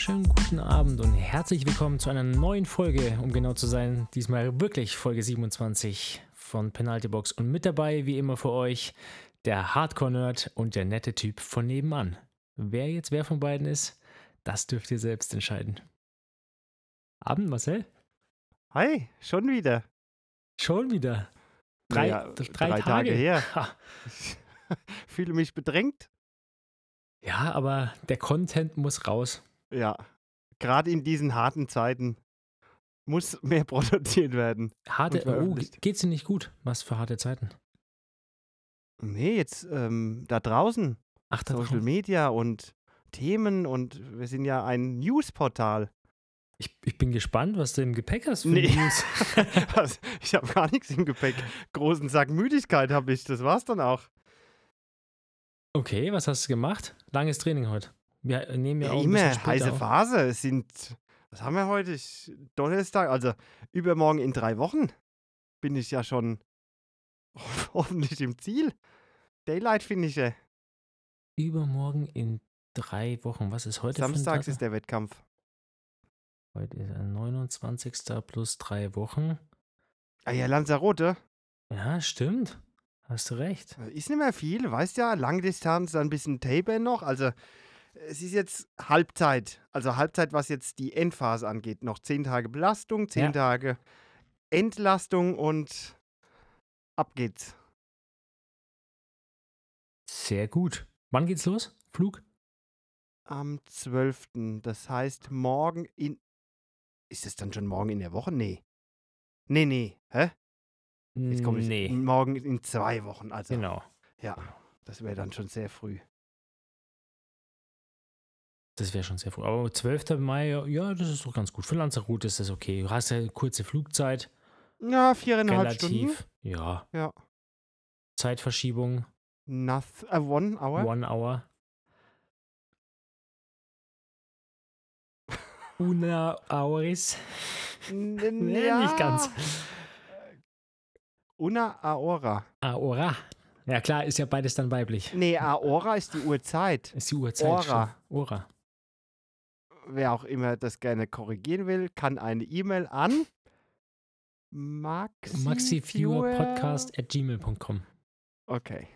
wunderschönen guten Abend und herzlich willkommen zu einer neuen Folge, um genau zu sein, diesmal wirklich Folge 27 von Penalty Box und mit dabei, wie immer für euch, der Hardcore-Nerd und der nette Typ von nebenan. Wer jetzt wer von beiden ist, das dürft ihr selbst entscheiden. Abend, Marcel? Hi, schon wieder. Schon wieder. Drei, Naja, drei, drei Tage. Tage her. Ich fühle mich bedrängt. Ja, aber der Content muss raus. Ja, gerade in diesen harten Zeiten muss mehr produziert werden. Harte, oh, geht's dir nicht gut? Was für harte Zeiten? Nee, jetzt ähm, da draußen, Ach, da Social drauf. Media und Themen und wir sind ja ein Newsportal. ich, ich bin gespannt, was du im Gepäck hast für Nee. News. Ich habe gar nichts im Gepäck. Großen Sack Müdigkeit habe ich, das war's dann auch. Okay, was hast du gemacht? Langes Training heute. Wir nehmen ja, Ja, auch immer heiße auf. Phase. Es sind, was haben wir heute? Ich, Donnerstag, also übermorgen in drei Wochen bin ich ja schon hoffentlich im Ziel. Daylight Finisher. Übermorgen in drei Wochen. Was ist heute Samstags ist der Wettkampf. Heute ist ein 29. plus drei Wochen. Ah ja, Lanzarote. Ja, stimmt. Hast du recht. Ist nicht mehr viel, weißt ja, Langdistanz, dann ein bisschen Taper noch. Also es ist jetzt Halbzeit. Also Halbzeit, was jetzt die Endphase angeht. Noch zehn Tage Belastung, zehn Ja. Tage Entlastung und ab geht's. Sehr gut. Wann geht's los? Flug? Am 12. Das heißt morgen in. Ist es dann schon morgen in der Woche? Nee. Nee, nee. Hä? Jetzt komme ich. Nee. Morgen in zwei Wochen. Also, Genau. ja. Das wäre dann schon sehr früh. Das wäre schon sehr früh. Aber 12. Mai, ja, das ist doch ganz gut. Für Lanzarote ist das okay. Du hast ja kurze Flugzeit. Ja, viereinhalb Stunden. Relativ. Ja. Ja. Zeitverschiebung. Noth äh, one hour. One hour. Una. N- Nee, nicht ganz. Una Aora. Aora. Ja klar, ist ja beides dann weiblich. Nee, Aora ist die Uhrzeit. Ist die Uhrzeit. Ora. schon. Ora. Wer auch immer das gerne korrigieren will, kann eine E-Mail an Maxi Maxiviewerpodcast at gmail.com. Okay.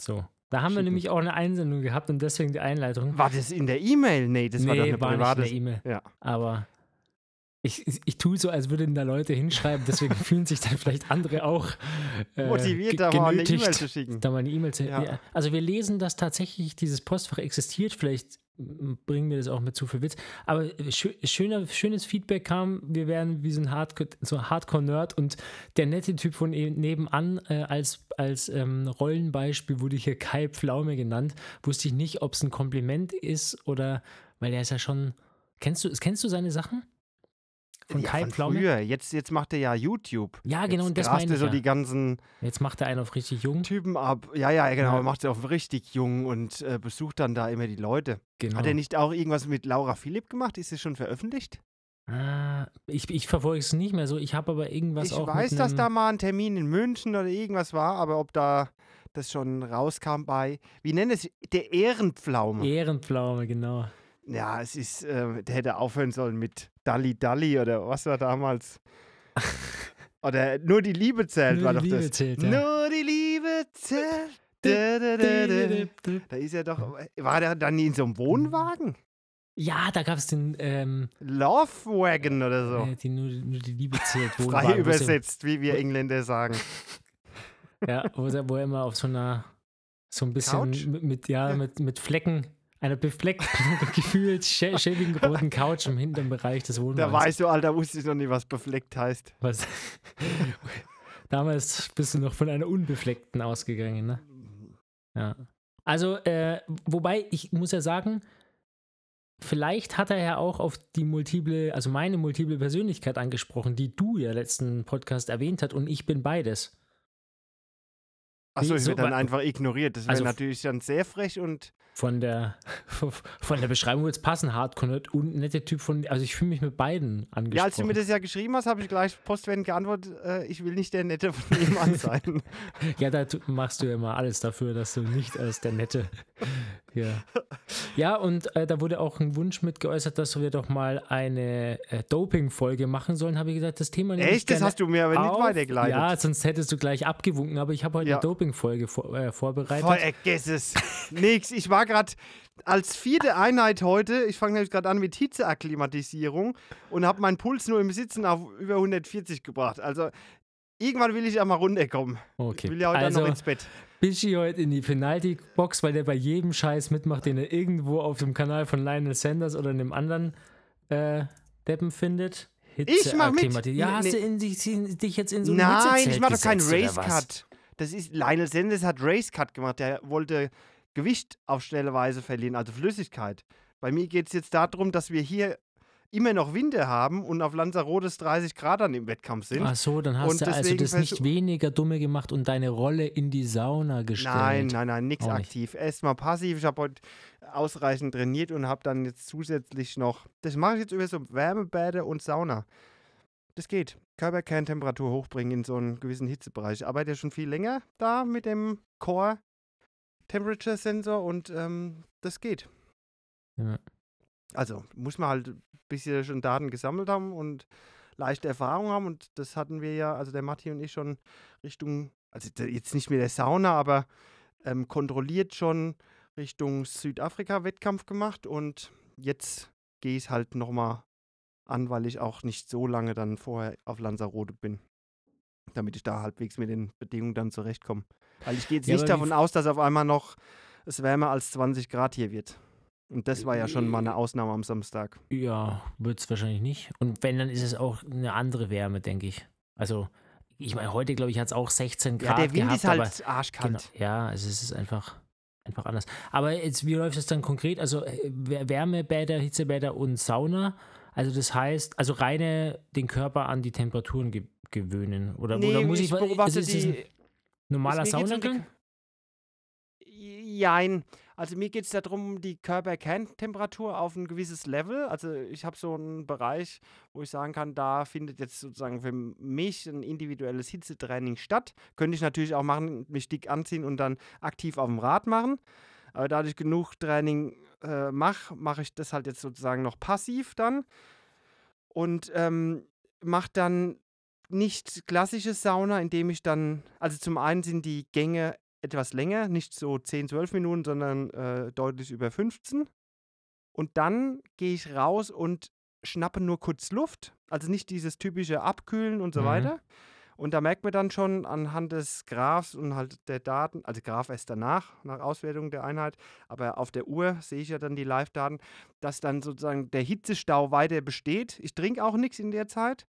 So. Da haben wir Schicken. nämlich auch eine Einsendung gehabt und deswegen die Einleitung. War das in der E-Mail? Nee, das war doch eine war private. nicht in der E-Mail. Ja. Aber ich, ich, tue so, als würden da Leute hinschreiben, deswegen fühlen sich dann vielleicht andere auch äh, Motiviert, da mal eine E-Mail zu schicken. Da mal eine E-Mail zu. Ja. Ja. Also wir lesen, dass tatsächlich dieses Postfach existiert. Vielleicht bringen wir das auch mit zu viel Witz. Aber schö schöner, schönes Feedback kam, wir wären wie so ein Hardcore, so Hardcore-Nerd und der nette Typ von e- nebenan äh, als, als ähm, Rollenbeispiel wurde hier Kai Pflaume genannt. Wusste ich nicht, ob es ein Kompliment ist oder, weil er ist ja schon. Kennst du, kennst du seine Sachen? Von ja, Kai von Pflaume? früher. Jetzt, jetzt macht er ja YouTube. Ja, genau, Jetzt und das meine er ich so ja. die ganzen Jetzt macht er einen auf richtig jung. Typen ab. Ja, ja, genau. Ja. Er macht sie auf richtig jung und äh, besucht dann da immer die Leute. Genau. Hat er nicht auch irgendwas mit Laura Philipp gemacht? Ist es schon veröffentlicht? Ah, ich, ich verfolge es nicht mehr so. Ich habe aber irgendwas ich auch weiß, mit dass da mal ein Termin in München oder irgendwas war, aber ob da das schon rauskam bei, wie nennt es, der Ehrenpflaume. Ehrenpflaume, genau. ja, es ist, äh, der hätte aufhören sollen mit Dalli Dalli oder was war damals. oder nur die Liebe zählt, Nur war die doch Liebe das. zählt, ja. Nur die Liebe zählt. Da, da, da, da. Ist er doch, war der dann in so einem Wohnwagen? Ja, da gab es den, ähm, Love Wagon oder so. äh, die nur, nur die Liebe zählt. Frei übersetzt, wie wir Engländer sagen. Ja, wo, er- wo er immer auf so einer, so ein bisschen mit, mit, ja, mit, mit Flecken, einer befleckten, gefühlt schä- schäbigen roten Couch im hinteren Bereich des Wohnwagens. Da weißt du, Alter, wusste ich noch nicht, was befleckt heißt. Was? Damals bist du noch von einer unbefleckten ausgegangen, ne? Ja. Also, äh, wobei, ich muss ja sagen, vielleicht hat er ja auch auf die multiple, also meine multiple Persönlichkeit angesprochen, die du ja letzten Podcast erwähnt hast und ich bin beides. Achso, ich so werde dann einfach ignoriert. Das wäre Also natürlich dann sehr frech und Von der, von der Beschreibung wird es passen, Hardcore und netter Typ von, also ich fühle mich mit beiden angesprochen. ja, als du mir das ja geschrieben hast, habe ich gleich postwendend geantwortet, äh, ich will nicht der Nette von nebenan sein. Ja, da machst du ja immer alles dafür, dass du nicht als der Nette Ja, ja und äh, da wurde auch ein Wunsch mit geäußert, dass wir doch mal eine äh, Doping-Folge machen sollen. Habe ich gesagt, das Thema nehme ich Echt? Das hast du mir aber nicht auf. weitergeleitet. Ja, sonst hättest du gleich abgewunken, aber ich habe heute Ja. eine Doping-Folge vor, äh, vorbereitet. Vergiss es. Nix. Ich war gerade als vierte Einheit heute, ich fange nämlich gerade an mit Hitzeakklimatisierung und habe meinen Puls nur im Sitzen auf über 140 gebracht. Also irgendwann will ich ja mal runterkommen. Okay. Ich will ja heute also, noch ins Bett. Bischi heute in die Penalty-Box, weil der bei jedem Scheiß mitmacht, den er irgendwo auf dem Kanal von Lionel Sanders oder einem anderen äh, Deppen findet. Ich mach mit. Ja, hast nee. du in, dich, dich jetzt in so ein Nein, ich mache doch keinen? Race-Cut. Das ist, Lionel Sanders hat Race-Cut gemacht. Der wollte Gewicht auf schnelle Weise verlieren, also Flüssigkeit. Bei mir geht es jetzt darum, dass wir hier immer noch Winter haben und auf Lanzarote es 30 Grad dann im Wettkampf sind. Ach so, dann hast Und du also das nicht weniger dumme gemacht und deine Rolle in die Sauna gestellt. Nein, nein, nein, nichts aktiv. Erstmal passiv. Ich habe heute ausreichend trainiert und habe dann jetzt zusätzlich noch. Das mache ich jetzt über so Wärmebäder und Sauna. Das geht. Körperkerntemperatur hochbringen in so einen gewissen Hitzebereich. Ich arbeite ja schon viel länger da mit dem Core Temperature Sensor und ähm, das geht. Ja. Also muss man halt ein bisschen schon Daten gesammelt haben und leichte Erfahrung haben und das hatten wir ja, also der Matti und ich schon Richtung, also jetzt nicht mit der Sauna, aber ähm, kontrolliert schon Richtung Südafrika-Wettkampf gemacht und jetzt gehe ich es halt nochmal an, weil ich auch nicht so lange dann vorher auf Lanzarote bin, damit ich da halbwegs mit den Bedingungen dann zurechtkomme. Weil ich gehe jetzt Ja, nicht davon aus, dass auf einmal noch es wärmer als 20 Grad hier wird. Und das war ja schon mal eine Ausnahme am Samstag. Ja, wird es wahrscheinlich nicht. Und wenn, dann ist es auch eine andere Wärme, denke ich. Also, ich meine, heute, glaube ich, hat es auch 16 Ja, Grad der Wind gehabt, ist halt arschkalt. Genau, ja, also es ist einfach, einfach anders. Aber jetzt, wie läuft es dann konkret? Also äh, Wär- Wärmebäder, Hitzebäder und Sauna. Also das heißt, also reine den Körper an die Temperaturen ge gewöhnen. Oder, oder muss ich, beobachte also ist es ein normaler ist- Saunagang? Jein. Also mir geht es darum, die Körperkerntemperatur auf ein gewisses Level. Also ich habe so einen Bereich, wo ich sagen kann, da findet jetzt sozusagen für mich ein individuelles Hitzetraining statt. Könnte ich natürlich auch machen, mich dick anziehen und dann aktiv auf dem Rad machen. Aber da ich genug Training äh, mache, mache ich das halt jetzt sozusagen noch passiv dann. Und ähm, mache dann nicht klassische Sauna, indem ich dann, also zum einen sind die Gänge etwas länger, nicht so 10, 12 Minuten, sondern äh, deutlich über 15. Und dann gehe ich raus und schnappe nur kurz Luft, also nicht dieses typische Abkühlen und so Mhm. weiter. Und da merkt man dann schon anhand des Graphs und halt der Daten, also Graph erst danach, nach Auswertung der Einheit, aber auf der Uhr sehe ich ja dann die Live-Daten, dass dann sozusagen der Hitzestau weiter besteht. Ich trinke auch nichts in der Zeit.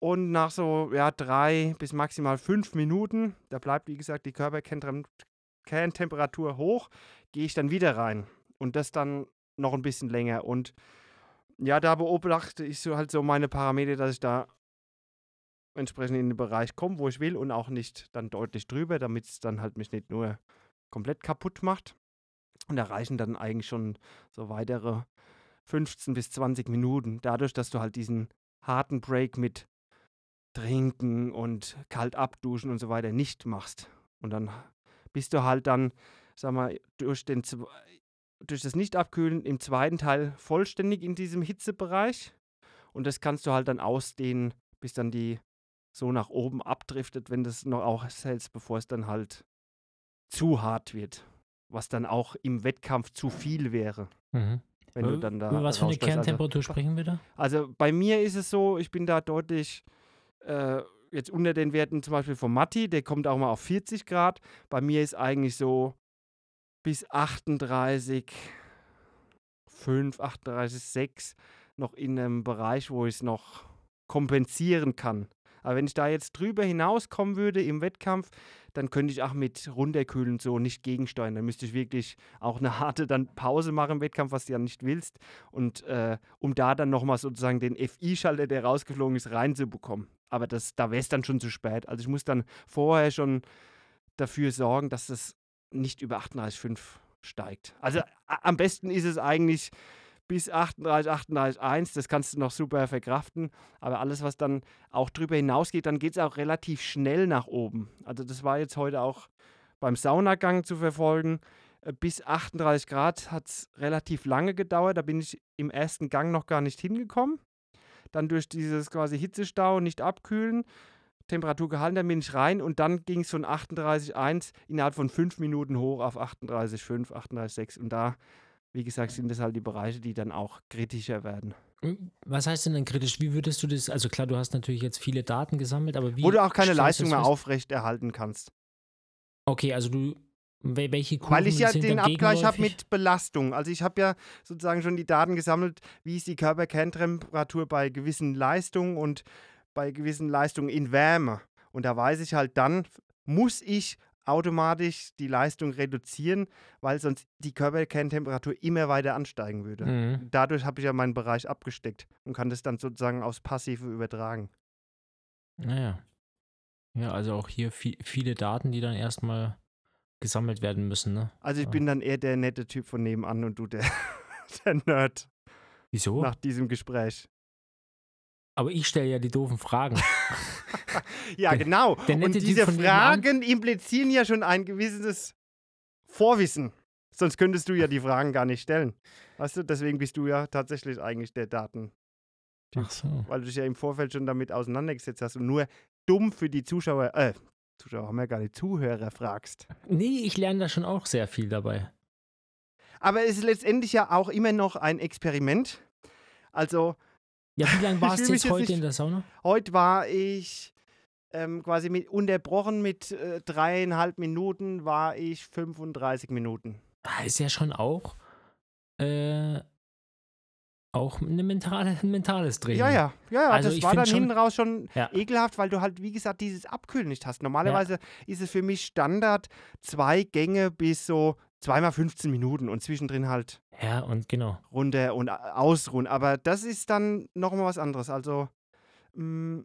Und nach so ja, drei bis maximal fünf Minuten, da bleibt wie gesagt die Körperkerntemperatur hoch, gehe ich dann wieder rein. Und das dann noch ein bisschen länger. Und ja, da beobachte ich so halt so meine Parameter, dass ich da entsprechend in den Bereich komme, wo ich will und auch nicht dann deutlich drüber, damit es dann halt mich nicht nur komplett kaputt macht. Und da reichen dann eigentlich schon so weitere 15 bis 20 Minuten, dadurch, dass du halt diesen harten Break mit Trinken und kalt abduschen und so weiter nicht machst. Und dann bist du halt dann, sag mal, durch, den, durch das Nicht-Abkühlen im zweiten Teil vollständig in diesem Hitzebereich. Und das kannst du halt dann ausdehnen, bis dann die so nach oben abdriftet, wenn das noch auch hältst, bevor es dann halt zu hart wird. Was dann auch im Wettkampf zu viel wäre, Mhm. wenn du Über- dann da. Über was für eine. Also- Kerntemperatur sprechen wir da? also bei mir ist es so, ich bin da deutlich äh, jetzt unter den Werten zum Beispiel von Matti, der kommt auch mal auf 40 Grad. Bei mir ist eigentlich so bis 38, 5, 38, 6 noch in einem Bereich, wo ich es noch kompensieren kann. Aber wenn ich da jetzt drüber hinauskommen würde im Wettkampf, dann könnte ich auch mit runterkühlen so nicht gegensteuern. Dann müsste ich wirklich auch eine harte dann Pause machen im Wettkampf, was du ja nicht willst. Und äh, um da dann nochmal sozusagen den FI-Schalter, der rausgeflogen ist, reinzubekommen. Aber das, da wäre es dann schon zu spät. Also ich muss dann vorher schon dafür sorgen, dass das nicht über 38,5 steigt. Also a- am besten ist es eigentlich bis 38, 38,1. Das kannst du noch super verkraften. Aber alles, was dann auch drüber hinausgeht, dann geht es auch relativ schnell nach oben. Also das war jetzt heute auch beim Saunagang zu verfolgen. Äh, Bis 38 Grad hat es relativ lange gedauert. Da bin ich im ersten Gang noch gar nicht hingekommen. Dann durch dieses quasi Hitzestau nicht abkühlen, Temperatur gehalten, dann bin ich rein und dann ging es von 38,1 innerhalb von fünf Minuten hoch auf 38,5, 38,6. Und da, wie gesagt, sind das halt die Bereiche, die dann auch kritischer werden. Was heißt denn dann kritisch? Wie würdest du das, also klar, du hast natürlich jetzt viele Daten gesammelt, aber wie. Wo du auch keine Leistung mehr fest? aufrecht erhalten kannst. Okay, also du, welche Kurven Weil ich ja den Abgleich habe mit Belastung. Also ich habe ja sozusagen schon die Daten gesammelt, wie ist die Körperkerntemperatur bei gewissen Leistungen und bei gewissen Leistungen in Wärme. Und da weiß ich halt dann, muss ich automatisch die Leistung reduzieren, weil sonst die Körperkerntemperatur immer weiter ansteigen würde. Mhm. Dadurch habe ich ja meinen Bereich abgesteckt und kann das dann sozusagen aufs Passive übertragen. Naja. Ja, also auch hier vi viele Daten, die dann erstmal gesammelt werden müssen, ne? Also ich Ja. bin dann eher der nette Typ von nebenan und du der, der Nerd Wieso? nach diesem Gespräch. Aber ich stelle ja die doofen Fragen. Ja, Der- genau. der Und diese. Fragen implizieren ja schon ein gewisses Vorwissen. Sonst könntest du ja die Fragen gar nicht stellen. Weißt du, deswegen bist du ja tatsächlich eigentlich der Daten, Ach so. weil du dich ja im Vorfeld schon damit auseinandergesetzt hast und nur dumm für die Zuschauer, äh, Zuschauer haben ja gar nicht Zuhörer fragst. Nee, ich lerne da schon auch sehr viel dabei. Aber es ist letztendlich ja auch immer noch ein Experiment. Also, Ja, wie lange warst du jetzt heute nicht- in der Sauna? Heute war ich ähm, quasi mit unterbrochen mit äh, dreieinhalb Minuten, war ich 35 Minuten. Ah, Ist ja schon auch, äh, auch eine mentale, ein mentales Training. Ja, ja, ja, ja Also das ich war dann schon- hinten raus schon Ja. ekelhaft, weil du halt, wie gesagt, dieses Abkühlen nicht hast. Normalerweise ist es für mich Standard zwei Gänge bis so zweimal 15 Minuten und zwischendrin halt Ja, und genau. runter und ausruhen. Aber das ist dann nochmal was anderes. Also, mh,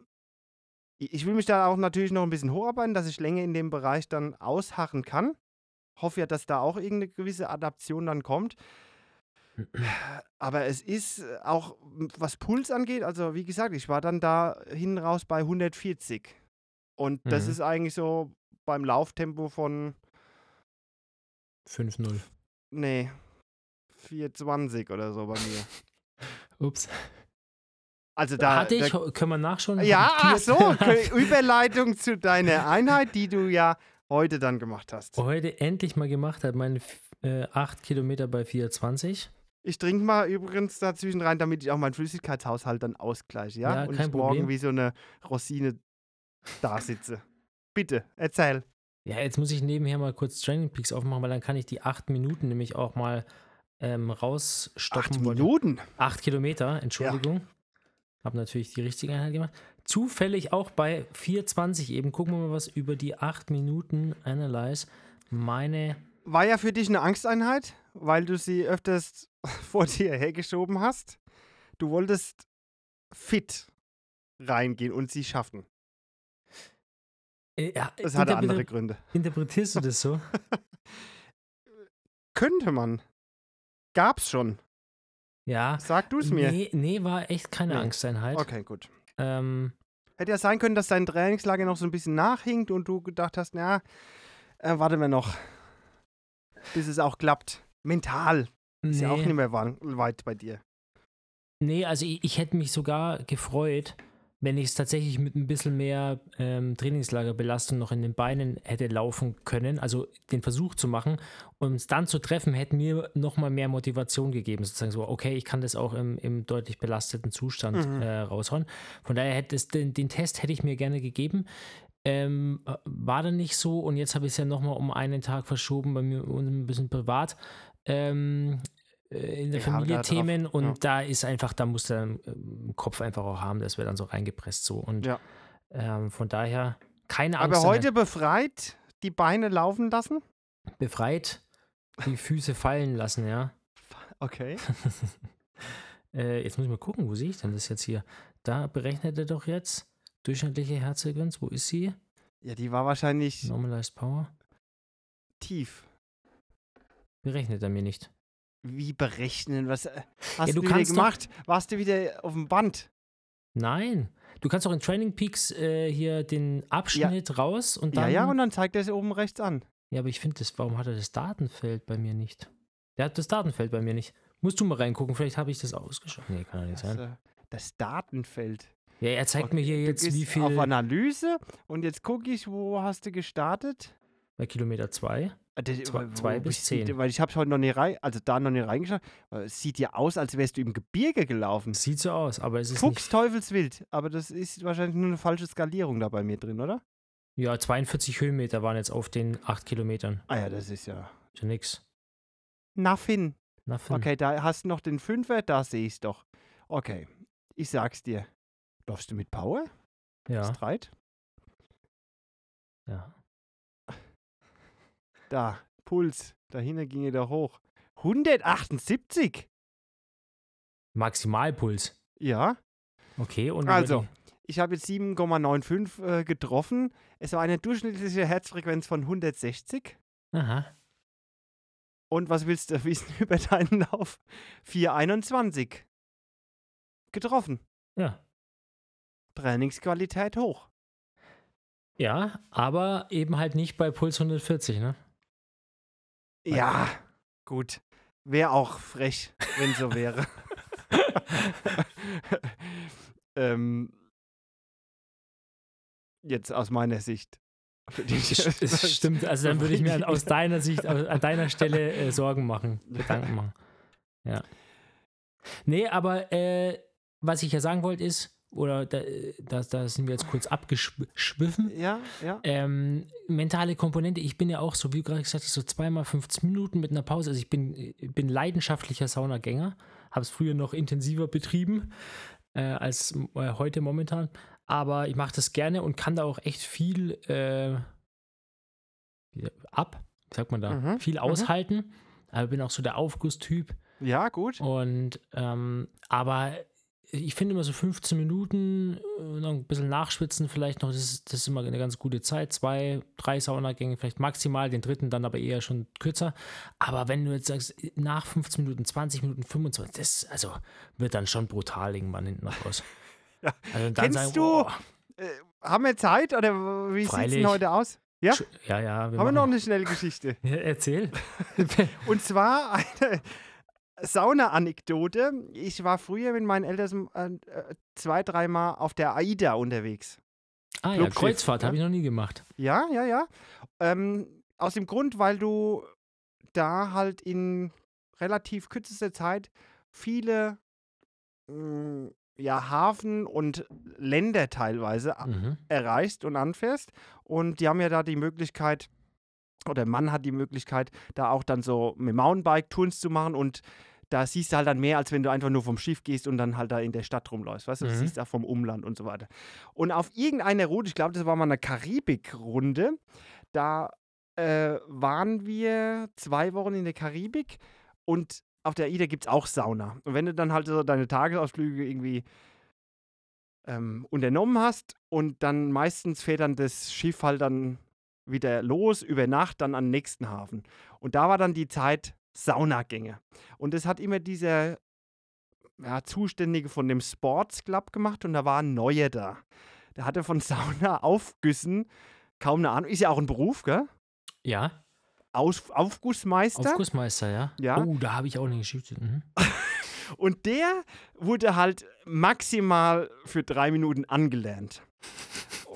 ich ich will mich da auch natürlich noch ein bisschen hocharbeiten, dass ich länger in dem Bereich dann ausharren kann. Hoffe ja, dass da auch irgendeine gewisse Adaption dann kommt. Aber es ist äh, auch, was Puls angeht, also wie gesagt, ich war dann da hinten raus bei 140. Und das Mhm. ist eigentlich so beim Lauftempo von, 5-0. nee, 420 oder so bei mir. Ups. Also da, Hatte ich, da können wir nachschauen? Ja, ach so, Überleitung zu deiner Einheit, die du ja heute dann gemacht hast. heute endlich mal gemacht hat, meine 8 Kilometer bei 420. Ich trinke mal übrigens dazwischen rein, damit ich auch meinen Flüssigkeitshaushalt dann ausgleiche, ja? Ja, Und ich morgen Problem. wie so eine Rosine da sitze. Bitte, erzähl. Ja, jetzt muss ich nebenher mal kurz Training Peaks aufmachen, weil dann kann ich die 8 Minuten nämlich auch mal ähm, rausstoppen. Acht. Minuten? 8 Kilometer, Entschuldigung. Habe natürlich die richtige Einheit gemacht. Zufällig auch bei 420 eben. Gucken wir mal, was über die 8 Minuten Analyze meine. War ja für dich eine Angsteinheit, weil du sie öfters vor dir hergeschoben hast. Du wolltest fit reingehen und sie schaffen. Äh, ja, Das hatte andere Gründe. Interpretierst du das so? Könnte man. Gab's schon. ja. Sag du es mir. Nee, nee, war echt keine Nee. Angsteinheit. Okay, gut. Ähm, Hätte ja sein können, dass dein Trainingslager noch so ein bisschen nachhinkt und du gedacht hast, na, äh, warten wir noch, bis es auch klappt. Mental. Ist ja auch nee. nicht mehr weit bei dir. Nee, also ich, ich hätte mich sogar gefreut, wenn ich es tatsächlich mit ein bisschen mehr ähm, Trainingslagerbelastung noch in den Beinen hätte laufen können, also den Versuch zu machen und es dann zu treffen, hätte mir nochmal mehr Motivation gegeben, sozusagen so, okay, ich kann das auch im, im deutlich belasteten Zustand Mhm. äh, raushauen. Von daher hätte es den, den Test hätte ich mir gerne gegeben. Ähm, äh, war dann nicht so und jetzt habe ich es ja nochmal um einen Tag verschoben, bei mir und ein bisschen privat. Ähm, äh, in der Ja, Familie da drauf, Themen und ja. da ist einfach, da muss der ähm, im Kopf einfach auch haben, das wird dann so reingepresst so und Ja. ähm, von daher keine Angst, Aber heute befreit, die Beine laufen lassen? befreit die Füße fallen lassen, ja. Okay. äh, jetzt muss ich mal gucken, wo sehe ich denn das jetzt hier? Da berechnet er doch jetzt durchschnittliche Herzfrequenz, wo ist sie? Ja, die war wahrscheinlich Normalized Power. tief. Berechnet er mir nicht. Wie berechnen? Was äh, hast Ja, du, du wieder kannst doch- gemacht? Warst du wieder auf dem Band? Nein. Du kannst auch in Training Peaks äh, hier den Abschnitt raus und dann. ja, ja, und dann zeigt er es oben rechts an. Ja, aber ich finde das, warum hat er das Datenfeld bei mir nicht? Der hat das Datenfeld bei mir nicht. Musst du mal reingucken, vielleicht habe ich das ausgeschaltet. Nee, kann ja nicht sein. Das, das Datenfeld. Ja, er zeigt mir hier jetzt, wie viel. Auf Analyse und jetzt gucke ich, wo hast du gestartet? bei Kilometer 2. Ah, das- Zwei- zwei bis zehn. Weil ich habe heute noch nicht rein, also da noch nicht reingeschaut. Es sieht ja aus, als wärst du im Gebirge gelaufen. Sieht so aus, aber es ist Fuchs nicht. Teufelswild. Aber das ist wahrscheinlich nur eine falsche Skalierung da bei mir drin, oder? Ja, 42 Höhenmeter waren jetzt auf den 8 Kilometern. Ah ja, das ist ja. Ist ja nix. Nothing. Nothing. Okay, da hast du noch den Fünfer, da sehe ich es doch. Okay, ich sag's dir. Läufst du mit Power? Ja, Streit? ja. Da, Puls. Dahinter ging er da hoch. 178? Maximalpuls. Ja. Okay, und. Also. Ich habe jetzt 7,95 äh, getroffen. Es war eine durchschnittliche Herzfrequenz von 160. die- Aha. Und was willst du wissen über deinen Lauf? 421. Getroffen. Ja. Trainingsqualität hoch. Ja, aber eben halt nicht bei Puls 140, ne? Ja, gut. Wäre auch frech, wenn so wäre. ähm, jetzt aus meiner Sicht. Es stimmt, also dann würde ich mir an- aus deiner Sicht, an deiner Stelle äh, Sorgen machen, Gedanken machen. Ja. Nee, aber äh, was ich ja sagen wollte ist, oder da, da, da sind wir jetzt kurz abgeschwiffen, Ja, ja. ähm, mentale Komponente, ich bin ja auch, so wie du gerade gesagt hast, so zweimal 15 Minuten mit einer Pause. Also ich bin, bin leidenschaftlicher Saunagänger, habe es früher noch intensiver betrieben äh, als äh, heute momentan. Aber ich mache das gerne und kann da auch echt viel äh, ab, wie sagt man da, Mhm, viel mhm. aushalten. Aber bin auch so der Aufgusstyp. Ja, gut. Und ähm, aber ich finde immer so 15 Minuten, äh, noch ein bisschen nachschwitzen vielleicht noch, das ist, das ist immer eine ganz gute Zeit. Zwei, drei Saunagänge vielleicht maximal, den dritten dann aber eher schon kürzer. Aber wenn du jetzt sagst, nach 15 Minuten, 20 Minuten, 25, das also wird dann schon brutal irgendwann hinten noch raus. Ja. Also Kennst sagen, du- boah, Äh, haben wir Zeit oder wie sieht es denn heute aus? Ja? ja, ja, wir Haben wir noch eine schnelle Geschichte? Ja, erzähl. Und zwar eine Sauna-Anekdote. Ich war früher mit meinen Eltern äh, zwei, dreimal auf der AIDA unterwegs. ah ja, Kreuzfahrt ja. habe ich noch nie gemacht. Ja, ja, ja. Ähm, aus dem Grund, weil du da halt in relativ kürzester Zeit viele mh, ja, Hafen und Länder teilweise Mhm. erreichst und anfährst. Und die haben ja da die Möglichkeit, oder man hat die Möglichkeit, da auch dann so mit Mountainbike-Touren zu machen und da siehst du halt dann mehr, als wenn du einfach nur vom Schiff gehst und dann halt da in der Stadt rumläufst. Weißt du, du Mhm. siehst auch vom Umland und so weiter. Und auf irgendeiner Route, ich glaube, das war mal eine Karibik-Runde, da äh, waren wir zwei Wochen in der Karibik und auf der AIDA gibt es auch Sauna. Und wenn du dann halt so deine Tagesausflüge irgendwie ähm, unternommen hast und dann meistens fährt dann das Schiff halt dann wieder los, über Nacht, dann an den nächsten Hafen. Und da war dann die Zeit Saunagänge. Und das hat immer dieser ja, Zuständige von dem Sports Club gemacht und da war ein Neuer da. Der hatte von Saunaaufgüssen kaum eine Ahnung. Ist ja auch ein Beruf, gell? Ja, Aus, Aufgussmeister. Aufgussmeister, ja. Ja. Oh, da habe ich auch eine Geschichte. Mhm. Und der wurde halt maximal für drei Minuten angelernt.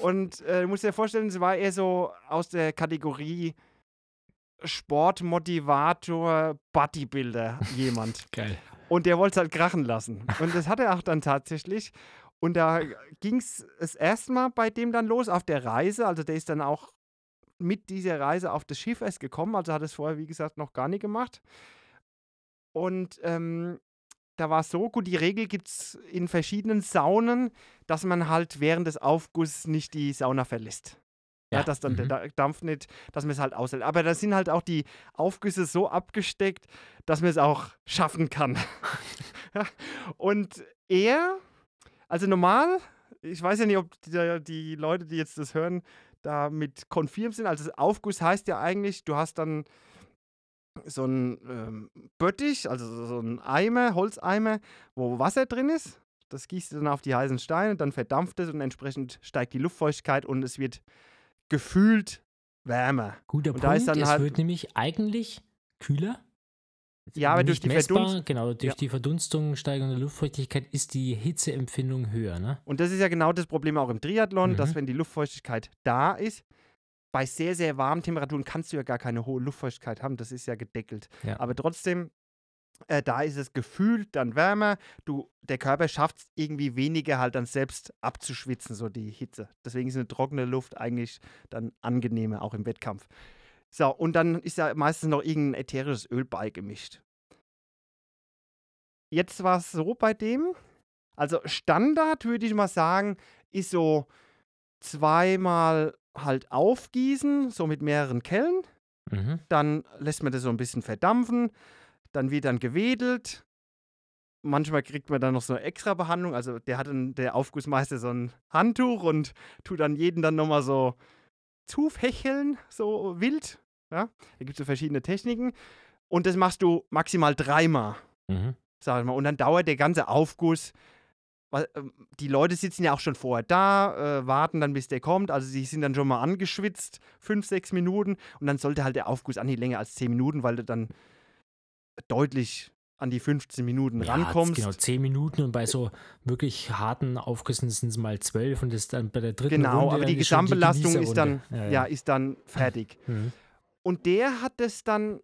Und äh, du musst dir vorstellen, es war eher so aus der Kategorie Sportmotivator, Bodybuilder jemand. Geil. Und der wollte es halt krachen lassen. Und das hat er auch dann tatsächlich. Und da ging es das erste Mal bei dem dann los auf der Reise. Also der ist dann auch mit dieser Reise auf das Schiff erst gekommen. Also hat es vorher, wie gesagt, noch gar nicht gemacht. Und ähm, da war es so, gut, die Regel gibt es in verschiedenen Saunen, dass man halt während des Aufgusses nicht die Sauna verlässt. Ja, Ja, dass dann der mhm. Da- Dampf nicht, dass man es halt aushält. Aber da sind halt auch die Aufgüsse so abgesteckt, dass man es auch schaffen kann. Und er, also normal, ich weiß ja nicht, ob die, die Leute, die jetzt das hören, da mit konfirm sind. Also Aufguss heißt ja eigentlich, du hast dann so ein ähm, Böttich, also so- ein Eimer, Holzeimer, wo Wasser drin ist. Das gießt du dann auf die heißen Steine, dann verdampft es und entsprechend steigt die Luftfeuchtigkeit und es wird gefühlt wärmer. Guter Und Punkt. da ist dann es halt- wird nämlich eigentlich kühler. Ja, aber durch die messbar, Genau, durch Ja. die Verdunstung, steigende Luftfeuchtigkeit ist die Hitzeempfindung höher. Ne? Und das ist ja genau das Problem auch im Triathlon, Mhm. dass wenn die Luftfeuchtigkeit da ist, bei sehr, sehr warmen Temperaturen kannst du ja gar keine hohe Luftfeuchtigkeit haben, das ist ja gedeckelt. Ja. Aber trotzdem, äh, da ist es gefühlt dann wärmer. Du, der Körper schafft es irgendwie weniger halt dann selbst abzuschwitzen, so die Hitze. Deswegen ist eine trockene Luft eigentlich dann angenehmer, auch im Wettkampf. So, und dann ist ja meistens noch irgendein ätherisches Öl beigemischt. Jetzt war es so bei dem, also Standard würde ich mal sagen, ist so zweimal halt aufgießen, so mit mehreren Kellen. Mhm. Dann lässt man das so ein bisschen verdampfen. Dann wird dann gewedelt. Manchmal kriegt man dann noch so eine extra Behandlung. Also der hat dann, der Aufgussmeister so ein Handtuch und tut dann jeden dann nochmal so zufächeln, so wild. Ja? Da gibt es so verschiedene Techniken. Und das machst du maximal dreimal Mhm. sag ich mal. Und dann dauert der ganze Aufguss. Weil, ähm, Die Leute sitzen ja auch schon vorher da, äh, warten dann, bis der kommt. Also sie sind dann schon mal angeschwitzt, fünf, sechs Minuten. Und dann sollte halt der Aufguss an nicht länger als zehn Minuten, weil du dann deutlich an die 15 Minuten Ja, rankommst. Genau, zehn Minuten und bei so wirklich harten Aufgüssen sind es mal zwölf und das dann bei der dritten Genau, Runde aber die Gesamtbelastung ist dann, Genießerrunde. ja, ja. ist dann fertig. Mhm. Und der hat das dann,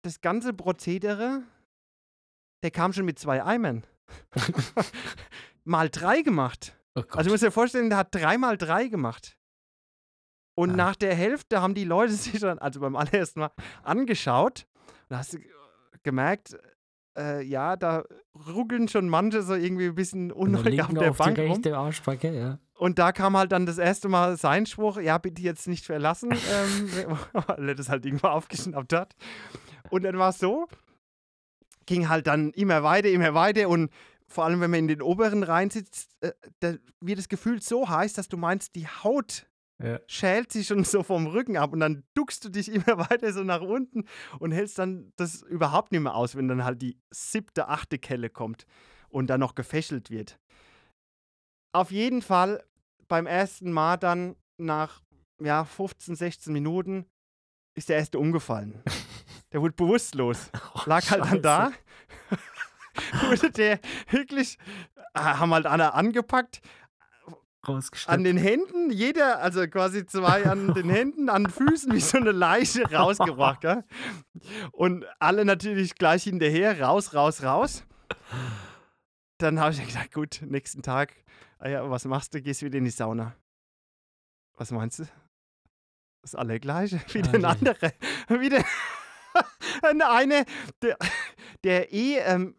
das ganze Prozedere, der kam schon mit zwei Eimern. mal drei gemacht. Oh. Also du musst dir vorstellen, der hat dreimal drei gemacht. Und Ah. nach der Hälfte haben die Leute sich dann, also beim allerersten Mal, angeschaut. Und da hast du ge- gemerkt, äh, ja, da ruckeln schon manche so irgendwie ein bisschen unruhig auf der auf Bank rum. Arschbacke, ja. Und da kam halt dann das erste Mal sein Spruch, ja, bitte jetzt nicht verlassen, ähm, weil er das halt irgendwo aufgeschnappt hat. Und dann war es so, ging halt dann immer weiter, immer weiter und vor allem, wenn man in den oberen Reihen sitzt, äh, da wird das Gefühl so heiß, dass du meinst, die Haut Ja. schält sich schon so vom Rücken ab und dann duckst du dich immer weiter so nach unten und hältst dann das überhaupt nicht mehr aus, wenn dann halt die siebte, achte Kelle kommt und dann noch gefächelt wird. Auf jeden Fall beim ersten Mal dann nach ja, 15, 16 Minuten ist der erste umgefallen. Der wurde bewusstlos. Lag halt dann da. wurde der wirklich, äh, haben halt alle angepackt, an den Händen, jeder, also quasi zwei an den Händen, an den Füßen, wie so eine Leiche rausgebracht. Gell? Und alle natürlich gleich hinterher, raus, raus, raus. Dann habe ich gedacht, gut, nächsten Tag, ah ja, was machst du? Gehst wieder in die Sauna. Was meinst du? Das Allergleiche. Wieder ein Ah, anderer. Wieder ein eine, der, der eh, ähm,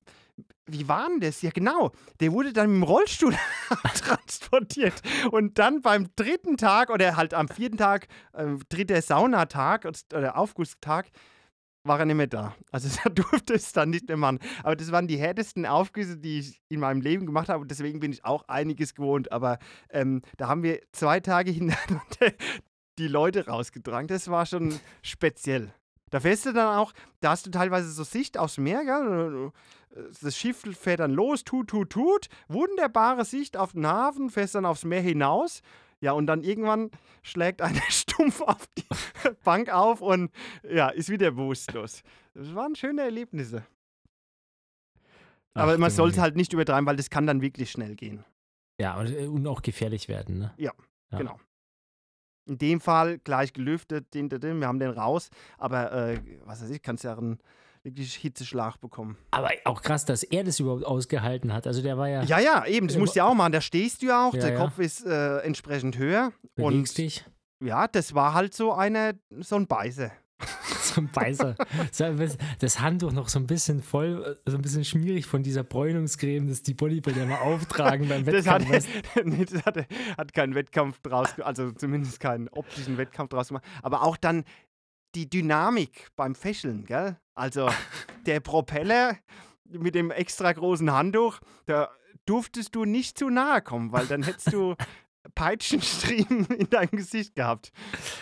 wie war denn das? Ja, genau. Der wurde dann mit dem Rollstuhl transportiert. Und dann beim dritten Tag oder halt am vierten Tag, äh, dritter Saunatag oder Aufgusstag, war er nicht mehr da. Also da durfte es dann nicht mehr machen. Aber das waren die härtesten Aufgüsse, die ich in meinem Leben gemacht habe. Und deswegen bin ich auch einiges gewohnt. Aber ähm, da haben wir zwei Tage hintereinander die Leute rausgetragen. Das war schon speziell. Da fährst du dann auch, da hast du teilweise so Sicht aufs Meer, gell? Das Schiff fährt dann los, tut, tut, tut. Wunderbare Sicht auf den Hafen, fährst dann aufs Meer hinaus. Ja, und dann irgendwann schlägt einer stumpf auf die Bank auf und ja, ist wieder bewusstlos. Das waren schöne Erlebnisse. Aber Ach, man du soll es meine- halt nicht übertreiben, weil das kann dann wirklich schnell gehen. Ja, und, äh, und auch gefährlich werden, ne? Ja. Genau. In dem Fall gleich gelüftet, wir haben den raus, aber äh, was weiß ich, kannst ja einen wirklich Hitzeschlag bekommen. Aber auch krass, dass er das überhaupt ausgehalten hat. Also der war ja, Ja, ja, eben, das musst du ja auch machen. Da stehst du ja auch, Ja, der ja. Kopf ist äh, entsprechend höher. bewegst Und dich. ja, das war halt so eine, so ein Beißer. so ein Beißer. Das Handtuch noch so ein bisschen voll, so ein bisschen schmierig von dieser Bräunungscreme, das die Bodybuilder immer auftragen beim Das Wettkampf. weißt nee, das hat, hat keinen Wettkampf draus, also zumindest keinen optischen Wettkampf draus gemacht. Aber auch dann die Dynamik beim Fächeln, gell? Also der Propeller mit dem extra großen Handtuch, da durftest du nicht zu nahe kommen, weil dann hättest du Peitschenstriemen in deinem Gesicht gehabt.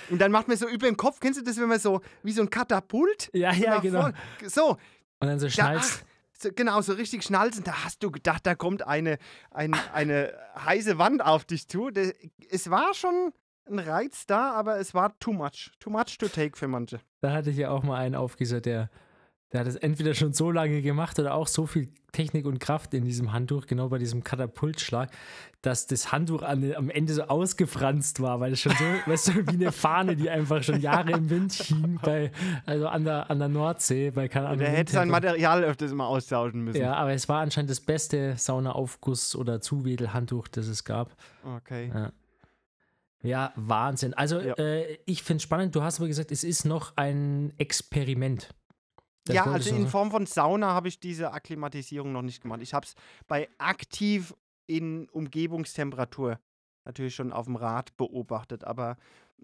Und dann macht man so über dem Kopf, kennst du das, wenn man so wie so ein Katapult? Ja, ja, genau. vorn- So, Und dann so da, schnallst. ach, so, genau, so richtig schnalzen. Da hast du gedacht, da kommt eine, ein, eine heiße Wand auf dich zu. Das, es war schon ein Reiz da, aber es war too much. Too much to take für manche. Da hatte ich ja auch mal einen Aufgießer, der, der hat es entweder schon so lange gemacht oder auch so viel Technik und Kraft in diesem Handtuch, genau bei diesem Katapultschlag, dass das Handtuch an, am Ende so ausgefranst war, weil es schon so, weißt du, wie eine Fahne, die einfach schon Jahre im Wind hing, bei, also an der, an der Nordsee, bei keine Ahnung. Der hätte sein Material öfters mal austauschen müssen. Ja, aber es war anscheinend das beste Saunaaufguss- oder Zuwedelhandtuch, das es gab. Okay. Ja. Ja, Wahnsinn. Also Ja. äh, ich finde es spannend, du hast aber gesagt, es ist noch ein Experiment. Das ja, also in Form von Sauna habe ich diese Akklimatisierung noch nicht gemacht. Ich habe es bei aktiv in Umgebungstemperatur natürlich schon auf dem Rad beobachtet, aber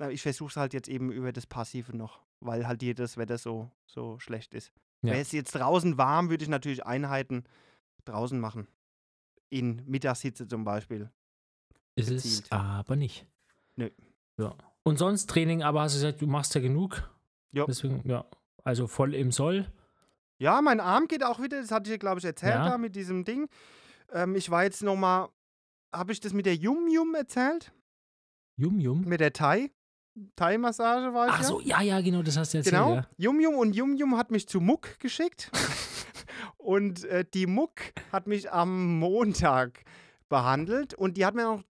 ich versuche es halt jetzt eben über das Passive noch, weil halt hier das Wetter so, so schlecht ist. Ja. Wäre es jetzt draußen warm, würde ich natürlich Einheiten draußen machen. In Mittagshitze zum Beispiel. ist es gezielt. aber nicht. Nö. Ja. Und sonst Training, aber hast du gesagt, du machst ja genug. Ja. Deswegen, ja. Also voll im Soll. Ja, mein Arm geht auch wieder, das hatte ich dir, glaube ich, erzählt Ja. da mit diesem Ding. Ähm, ich war jetzt nochmal, habe ich das mit der Yum Yum erzählt? Yum Yum. Mit der Thai? Thai-Massage war ich Ach ja. so, ja, ja, genau, das hast du erzählt. Genau. Ja. Yum Yum und Yum Yum hat mich zu Muck geschickt. und äh, die Muck hat mich am Montag behandelt und die hat mir auch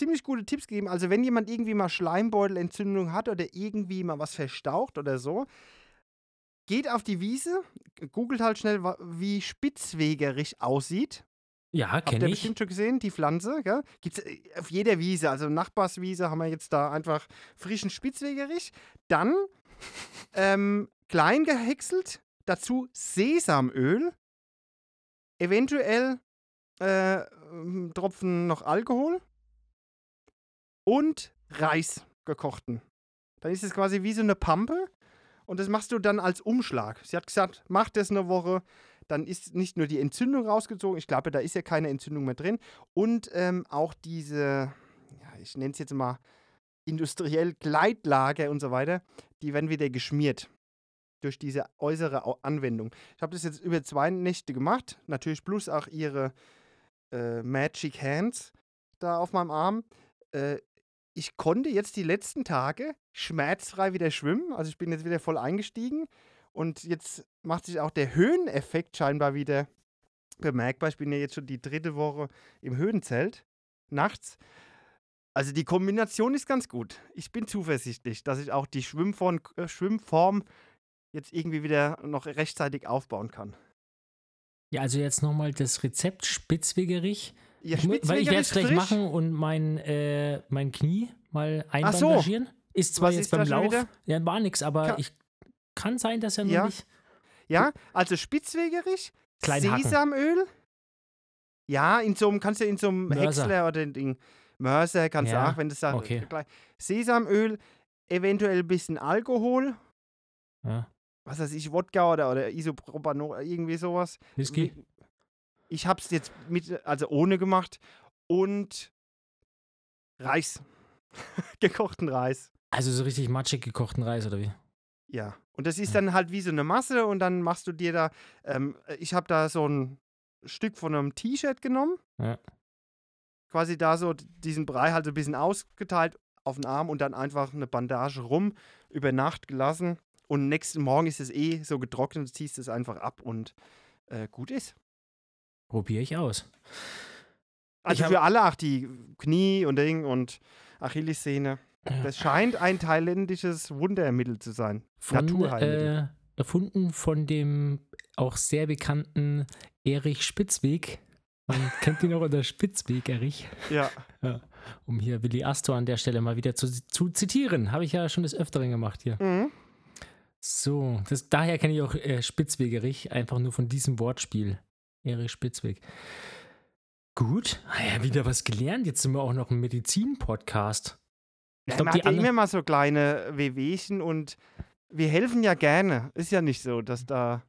ziemlich gute Tipps gegeben. Also wenn jemand irgendwie mal Schleimbeutelentzündung hat oder irgendwie mal was verstaucht oder so, geht auf die Wiese, googelt halt schnell, wie Spitzwegerich aussieht. Ja, Habt ihr kenne ich. bestimmt schon gesehen, die Pflanze, gell? Gibt's äh, auf jeder Wiese, also Nachbarswiese haben wir jetzt da einfach frischen Spitzwegerich. Dann ähm, klein gehäckselt, dazu Sesamöl, eventuell äh, ähm, Tropfen noch Alkohol und Reis gekochten. Dann ist es quasi wie so eine Pampe und das machst du dann als Umschlag. Sie hat gesagt, mach das eine Woche, dann ist nicht nur die Entzündung rausgezogen, ich glaube, da ist ja keine Entzündung mehr drin und ähm, auch diese, ja, ich nenne es jetzt mal industriell Gleitlager und so weiter, die werden wieder geschmiert durch diese äußere Anwendung. Ich habe das jetzt über zwei Nächte gemacht, natürlich plus auch ihre äh, Magic Hands da auf meinem Arm. Äh, ich konnte jetzt die letzten Tage schmerzfrei wieder schwimmen, also ich bin jetzt wieder voll eingestiegen und jetzt macht sich auch der Höheneffekt scheinbar wieder bemerkbar. Ich bin ja jetzt schon die dritte Woche im Höhenzelt, nachts. Also die Kombination ist ganz gut. Ich bin zuversichtlich, dass ich auch die Schwimmform, äh, Schwimmform jetzt irgendwie wieder noch rechtzeitig aufbauen kann. Ja, also jetzt nochmal das Rezept Spitzwegerich. Ja, weil ich werde es gleich frisch. machen und mein, äh, mein Knie mal Ach so. einbandagieren. Ist zwar Was jetzt ist beim Lauf, wieder? ja, war nix, aber Ka- ich kann sein, dass er noch Ja. nicht. Ja, also Spitzwegerich. Sesamöl. Ja, in so einem, kannst du in so einem Mörser. Häcksler oder in Ding. Mörser kannst Ja, du auch, wenn das da okay. gleich. Sesamöl, eventuell ein bisschen Alkohol, Ja. was weiß ich, Wodka oder, oder Isopropanol, irgendwie sowas. Whisky. Ich habe es jetzt mit, also ohne gemacht und Reis. Gekochten Reis. Also so richtig matschig gekochten Reis oder wie? Ja. Und das ist Ja. dann halt wie so eine Masse und dann machst du dir da, ähm, ich habe da so ein Stück von einem T-Shirt genommen. Ja. Quasi da so diesen Brei halt so ein bisschen ausgeteilt auf den Arm und dann einfach eine Bandage rum, über Nacht gelassen. Und nächsten Morgen ist es eh so getrocknet, du ziehst es einfach ab und äh, gut ist. Probiere ich aus. Also hab- für alle, auch die Knie und Ding und Achillessehne. Ja. Das scheint ein thailändisches Wundermittel zu sein. Von, Naturheilmittel. äh, erfunden von dem auch sehr bekannten Erich Spitzweg. Man kennt ihn auch unter Spitzweg, Erich. Ja. Um hier Willi Astor an der Stelle mal wieder zu, zu zitieren. Habe ich ja schon des Öfteren gemacht hier. Mhm. So, das, daher kenne ich auch äh, Spitzwegerich, einfach nur von diesem Wortspiel. Erich Spitzweg. Gut, ah ja, wieder was gelernt. Jetzt sind wir auch noch ein Medizin-Podcast. Ich Ja, glaub, man die hat ja anderen- immer mal so kleine Wehwehchen und wir helfen ja gerne. Ist ja nicht so, dass da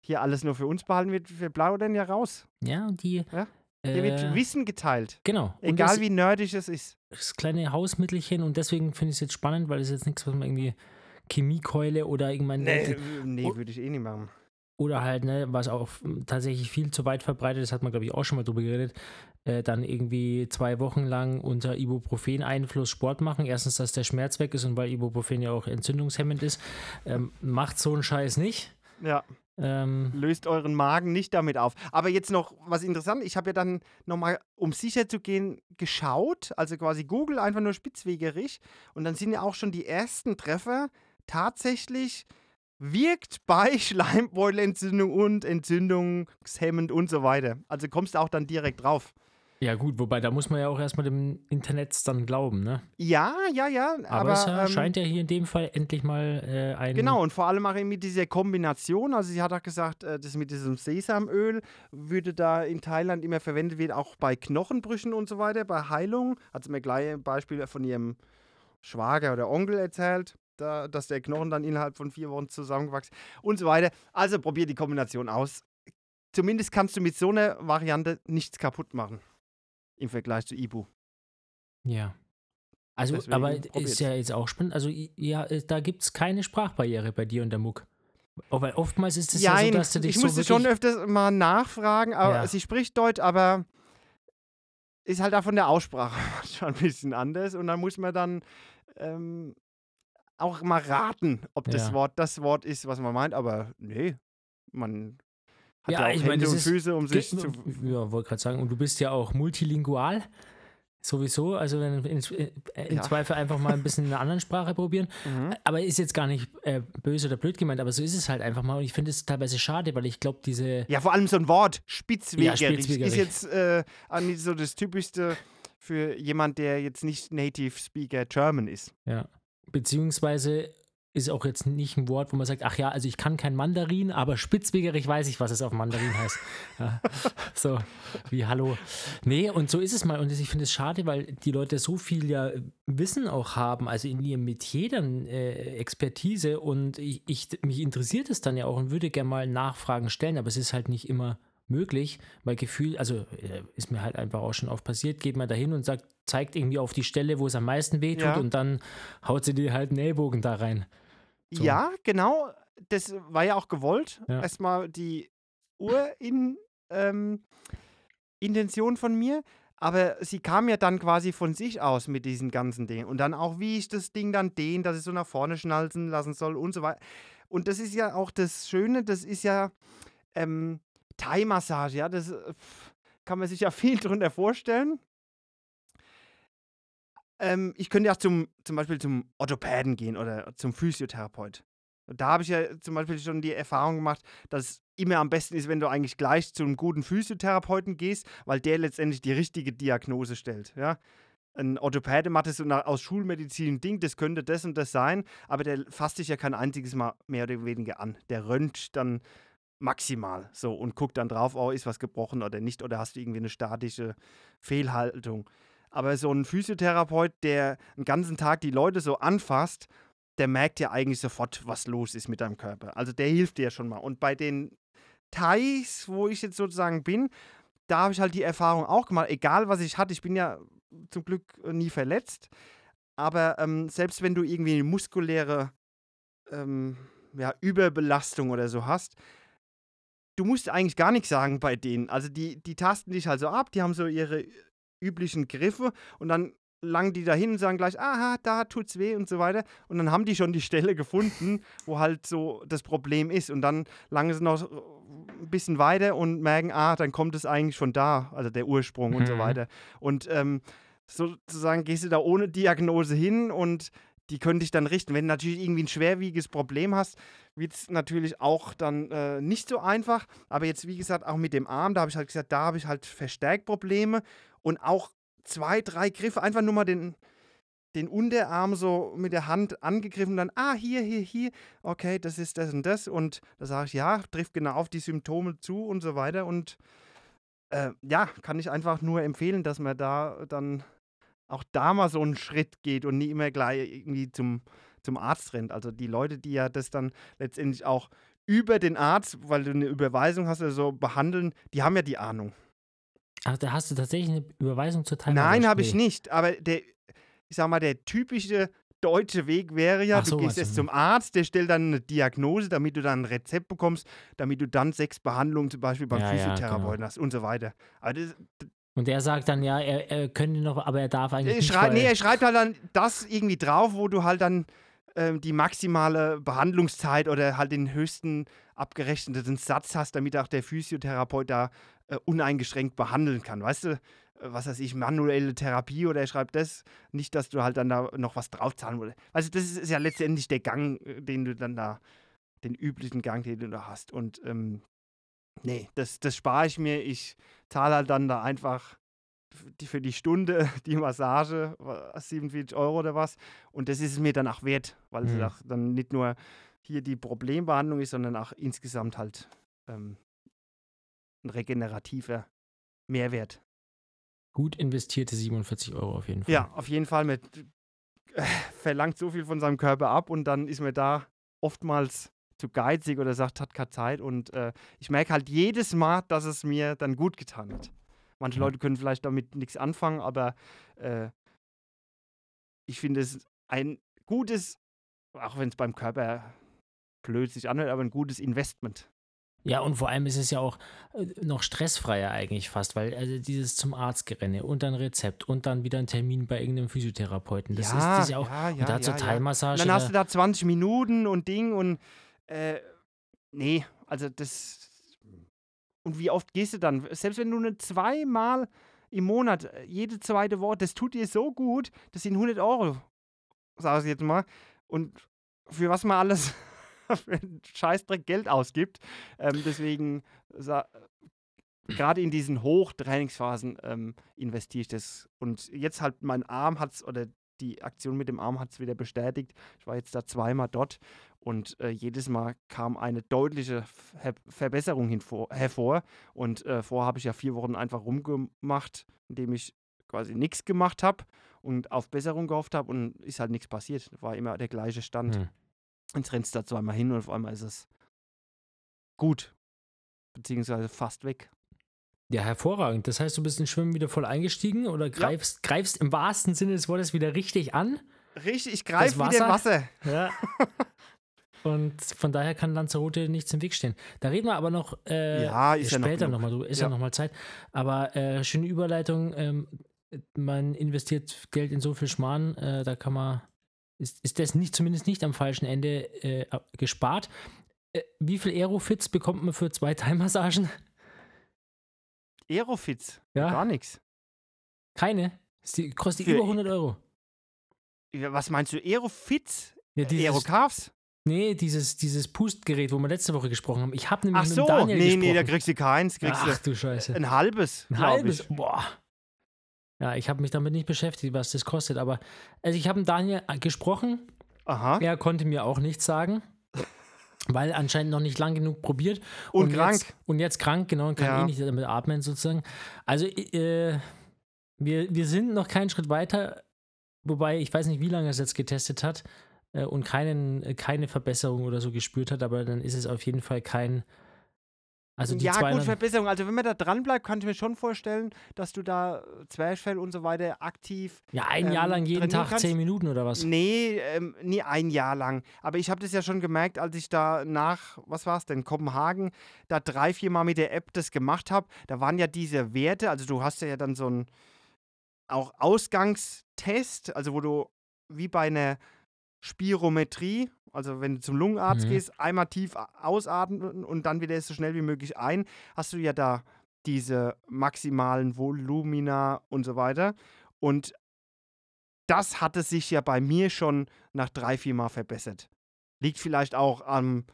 hier alles nur für uns behalten wird. Wir plaudern ja raus. Ja, und die. Ja, Hier wird Äh, Wissen geteilt. genau. Und Egal das, wie nerdig es ist. das kleine Hausmittelchen und deswegen finde ich es jetzt spannend, weil es jetzt nichts, was man irgendwie Chemiekeule oder irgendwann. Nee, nee Oh. würde ich eh nicht machen. Oder halt, ne, was auch tatsächlich viel zu weit verbreitet ist, hat man, glaube ich, auch schon mal drüber geredet, äh, dann irgendwie zwei Wochen lang unter Ibuprofen-Einfluss Sport machen. Erstens, dass der Schmerz weg ist und weil Ibuprofen ja auch entzündungshemmend ist. Ähm, macht so einen Scheiß nicht. Ja. Ähm, Löst euren Magen nicht damit auf. Aber jetzt noch was interessant. Ich habe ja dann nochmal, um sicher zu gehen, geschaut. Also quasi Google einfach nur spitzwegerig. Und dann sind ja auch schon die ersten Treffer tatsächlich wirkt bei Schleimbeutelentzündung und entzündungshemmend und so weiter. Also kommst du auch dann direkt drauf. ja, gut, wobei da muss man ja auch erstmal dem Internet dann glauben, ne? Ja, ja, ja. Aber, Aber, es äh, ähm, scheint ja hier in dem Fall endlich mal äh, ein. Genau, und vor allem auch mit dieser Kombination. Also sie hat auch gesagt, äh, das mit diesem Sesamöl würde da in Thailand immer verwendet werden, auch bei Knochenbrüchen und so weiter, bei Heilung. Hat sie mir gleich ein Beispiel von ihrem Schwager oder Onkel erzählt, da, dass der Knochen dann innerhalb von vier Wochen zusammengewachsen und so weiter. Also probier die Kombination aus. Zumindest kannst du mit so einer Variante nichts kaputt machen. Im Vergleich zu Ibu. Ja. Also, Deswegen aber probiert's. ist ja jetzt auch spannend. Also, ja, äh, da gibt es keine Sprachbarriere bei dir und der Muck. Oh, weil oftmals ist es ja, so, Jein, dass du dich ich so musste schon öfters mal nachfragen, aber Ja. sie spricht Deutsch, aber ist halt auch von der Aussprache schon ein bisschen anders und dann muss man dann ähm, auch mal raten, ob das Ja. Wort das Wort ist, was man meint, aber nee, man hat Ja, ja, auch ich meine, Hände das und Füße, um sich zu... Ja, wollte gerade sagen, und du bist ja auch multilingual. Sowieso, also wenn in, im Ja. Zweifel einfach mal ein bisschen in einer anderen Sprache probieren. Mhm. Aber ist jetzt gar nicht äh, böse oder blöd gemeint, aber so ist es halt einfach mal. Und ich finde es teilweise schade, weil ich glaube, diese. Ja, vor allem so ein Wort, spitzwegerig, spitzwegerig. ist jetzt äh, so das Typischste für jemand, der jetzt nicht Native Speaker German ist. Ja. Beziehungsweise ist auch jetzt nicht ein Wort, wo man sagt, ach ja, also ich kann kein Mandarin, aber spitzwegerig weiß ich, was es auf Mandarin heißt. Ja. So, wie Hallo. Nee, und so ist es mal. Und ich finde es schade, weil die Leute so viel ja Wissen auch haben, also in ihrem Metier dann äh, Expertise und ich, ich, mich interessiert es dann ja auch und würde gerne mal Nachfragen stellen, aber es ist halt nicht immer möglich, weil Gefühl, also äh, ist mir halt einfach auch schon oft passiert, geht man da hin und sagt, zeigt irgendwie auf die Stelle, wo es am meisten wehtut Ja. und dann haut sie dir halt einen Ellbogen da rein. So. Ja, genau. Das war ja auch gewollt. Ja. Erstmal die Urin, ähm, Intention von mir. Aber sie kam ja dann quasi von sich aus mit diesen ganzen Dingen. Und dann auch, wie ich das Ding dann dehne, dass ich so nach vorne schnalzen lassen soll und so weiter. Und das ist ja auch das Schöne, das ist ja ähm, Thai-Massage, ja. Das äh, pf, kann man sich ja viel drunter vorstellen. Ähm, ich könnte ja zum, zum Beispiel zum Orthopäden gehen oder zum Physiotherapeut. Und Da habe ich ja zum Beispiel schon die Erfahrung gemacht, dass es immer am besten ist, wenn du eigentlich gleich zu einem guten Physiotherapeuten gehst, weil der letztendlich die richtige Diagnose stellt. Ja? Ein Orthopäde macht es so nach, aus Schulmedizin ein Ding, das könnte das und das sein, aber der fasst dich ja kein einziges Mal mehr oder weniger an. Der röntgt dann maximal so und guckt dann drauf, oh, ist was gebrochen oder nicht, oder hast du irgendwie eine statische Fehlhaltung. Aber so ein Physiotherapeut, der den ganzen Tag die Leute so anfasst, der merkt ja eigentlich sofort, was los ist mit deinem Körper. Also der hilft dir schon mal. Und bei den Thais, wo ich jetzt sozusagen bin, da habe ich halt die Erfahrung auch gemacht, egal was ich hatte, ich bin ja zum Glück nie verletzt, aber ähm, selbst wenn du irgendwie eine muskuläre ähm, ja, Überbelastung oder so hast, du musst eigentlich gar nichts sagen bei denen. Also die, die tasten dich halt so ab, die haben so ihre üblichen Griffe und dann langen die dahin und sagen gleich, aha, da tut's weh und so weiter. Und dann haben die schon die Stelle gefunden, wo halt so das Problem ist. Und dann langen sie noch ein bisschen weiter und merken, ah, dann kommt es eigentlich von da, also der Ursprung und so Mhm. weiter. Und ähm, sozusagen gehst du da ohne Diagnose hin und die können dich dann richten. Wenn du natürlich irgendwie ein schwerwiegendes Problem hast, wird es natürlich auch dann äh, nicht so einfach. Aber jetzt, wie gesagt, auch mit dem Arm, da habe ich halt gesagt, da habe ich halt verstärkt Probleme und auch zwei, drei Griffe, einfach nur mal den, den Unterarm so mit der Hand angegriffen, dann, ah, hier, hier, hier, okay, das ist das und das. Und da sage ich, ja, trifft genau auf die Symptome zu und so weiter. Und äh, ja, kann ich einfach nur empfehlen, dass man da dann auch da mal so einen Schritt geht und nie immer gleich irgendwie zum, zum Arzt rennt. Also die Leute, die ja das dann letztendlich auch über den Arzt, weil du eine Überweisung hast oder so, behandeln, die haben ja die Ahnung. Ach, da hast du tatsächlich eine Überweisung zur Teilnahme. Nein, habe ich nicht. Aber der, ich sag mal, der typische deutsche Weg wäre ja, Ach so, du gehst du, jetzt zum Arzt, der stellt dann eine Diagnose, damit du dann ein Rezept bekommst, damit du dann sechs Behandlungen zum Beispiel beim Ja, ja, Physiotherapeuten genau. hast und so weiter. Aber das, Und der sagt dann, ja, er, er könnte noch, aber er darf eigentlich er, nicht. schrei nee, er schreibt halt dann das irgendwie drauf, wo du halt dann ähm, die maximale Behandlungszeit oder halt den höchsten abgerechneten Satz hast, damit auch der Physiotherapeut da äh, uneingeschränkt behandeln kann. Weißt du, äh, was weiß ich, manuelle Therapie oder er schreibt das, nicht, dass du halt dann da noch was draufzahlen würdest. Also das ist, ist ja letztendlich der Gang, äh, den du dann da, den üblichen Gang, den du da hast. Und ähm, nee, das, das spare ich mir. Ich zahle halt dann da einfach die, für die Stunde die Massage, wa- 47 Euro oder was. Und das ist es mir dann auch wert, weil es Mhm. auch dann nicht nur hier die Problembehandlung ist, sondern auch insgesamt halt ähm, ein regenerativer Mehrwert. Gut investierte 47 Euro auf jeden Fall. Ja, auf jeden Fall. Mit, äh, verlangt so viel von seinem Körper ab und dann ist mir da oftmals zu geizig oder sagt, hat keine Zeit. Und äh, ich merke halt jedes Mal, dass es mir dann gut getan hat. Manche Ja. Leute können vielleicht damit nichts anfangen, aber äh, ich finde es ein gutes, auch wenn es beim Körper blöd sich anhört, aber ein gutes Investment. Ja, und vor allem ist es ja auch äh, noch stressfreier eigentlich fast, weil also dieses zum Arzt gerenne und dann Rezept und dann wieder ein Termin bei irgendeinem Physiotherapeuten. Das ist, das ist ja auch. ja, und da zur Teilmassage. Dann hast da- du da 20 Minuten und Ding und äh, nee, also das. Und wie oft gehst du dann? Selbst wenn du nur zweimal im Monat, äh, jede zweite Woche, das tut dir so gut, das sind 100 Euro, sag ich jetzt mal. Und für was man alles für einen Scheißdreck Geld ausgibt. Ähm, deswegen, sa- gerade in diesen Hochtrainingsphasen ähm, investiere ich das. Und jetzt halt mein Arm hat es, oder die Aktion mit dem Arm hat es wieder bestätigt. Ich war jetzt da zweimal dort und äh, jedes Mal kam eine deutliche Ver Verbesserung hinvor, hervor. Und äh, vorher habe ich ja vier Wochen einfach rumgemacht, indem ich quasi nichts gemacht habe und auf Besserung gehofft habe und ist halt nichts passiert. War immer der gleiche Stand. Hm. Jetzt rennst du da zweimal hin und auf einmal ist es gut. Beziehungsweise fast weg. Ja, hervorragend. Das heißt, du bist in Schwimmen wieder voll eingestiegen oder greifst, greifst im wahrsten Sinne des Wortes wieder richtig an. Richtig, ich greife wieder Wasser? Wasser. Ja. Und von daher kann Lanzarote nichts im Weg stehen. Da reden wir aber noch äh, Ja, ist ja noch später genug. nochmal drüber. Ist ja, Ja. noch mal Zeit. Aber äh, schöne Überleitung. Ähm, man investiert Geld in so viel Schmarrn, äh, da kann man, ist, ist das nicht, zumindest nicht am falschen Ende äh, gespart. Äh, wie viel Aerofits bekommt man für zwei Thai-Massagen? Aerofits. Ja. Gar nichts. Keine. Die, kostet Für- über 100 Euro. Was meinst du? Aerofits? Ja, dieses, Aerocalves? Nee, dieses, dieses Pustgerät, wo wir letzte Woche gesprochen haben. Ich habe nämlich Ach mit so, Daniel nee, gesprochen. nee, da kriegst du keins. Kriegst Ach du Scheiße. ein halbes. Ein halbes? Ich. Boah. Ja, ich habe mich damit nicht beschäftigt, was das kostet. Aber also ich habe mit Daniel gesprochen. Aha. Er konnte mir auch nichts sagen, weil anscheinend noch nicht lang genug probiert. Und krank. Jetzt, und jetzt krank, genau, und kann Ja. eh nicht damit atmen sozusagen. Also äh, wir, wir sind noch keinen Schritt weiter, wobei ich weiß nicht, wie lange er es jetzt getestet hat äh, und keinen, keine Verbesserung oder so gespürt hat, aber dann ist es auf jeden Fall kein. Also die ja, gut, 200 Verbesserung. Also, wenn man da dran bleibt, kann ich mir schon vorstellen, dass du da äh, Zwerchfell und so weiter aktiv. ja, ein Jahr ähm, lang jeden Tag kannst. zehn Minuten oder was? Nee, ähm, nie ein Jahr lang. Aber ich habe das ja schon gemerkt, als ich da nach, was war es denn, Kopenhagen, da drei, vier Mal mit der App das gemacht habe. Da waren ja diese Werte, also du hast ja dann so ein auch Ausgangstest, also wo du wie bei einer Spirometrie, also wenn du zum Lungenarzt Mhm. gehst, einmal tief ausatmen und dann wieder so schnell wie möglich ein, hast du ja da diese maximalen Volumina und so weiter. Und das hatte sich ja bei mir schon nach drei, vier Mal verbessert. Liegt vielleicht auch am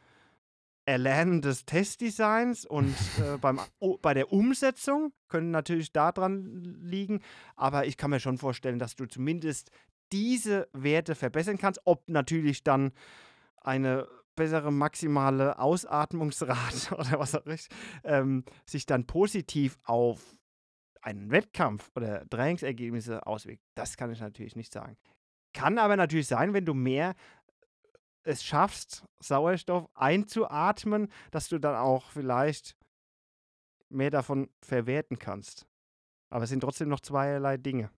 Erlernen des Testdesigns und äh, beim, o- bei der Umsetzung können natürlich daran liegen. Aber ich kann mir schon vorstellen, dass du zumindest diese Werte verbessern kannst. Ob natürlich dann eine bessere maximale Ausatmungsrate oder was auch immer ähm, sich dann positiv auf einen Wettkampf oder Trainingsergebnisse auswirkt, das kann ich natürlich nicht sagen. Kann aber natürlich sein, wenn du mehr es schaffst, Sauerstoff einzuatmen, dass du dann auch vielleicht mehr davon verwerten kannst. Aber es sind trotzdem noch zweierlei Dinge.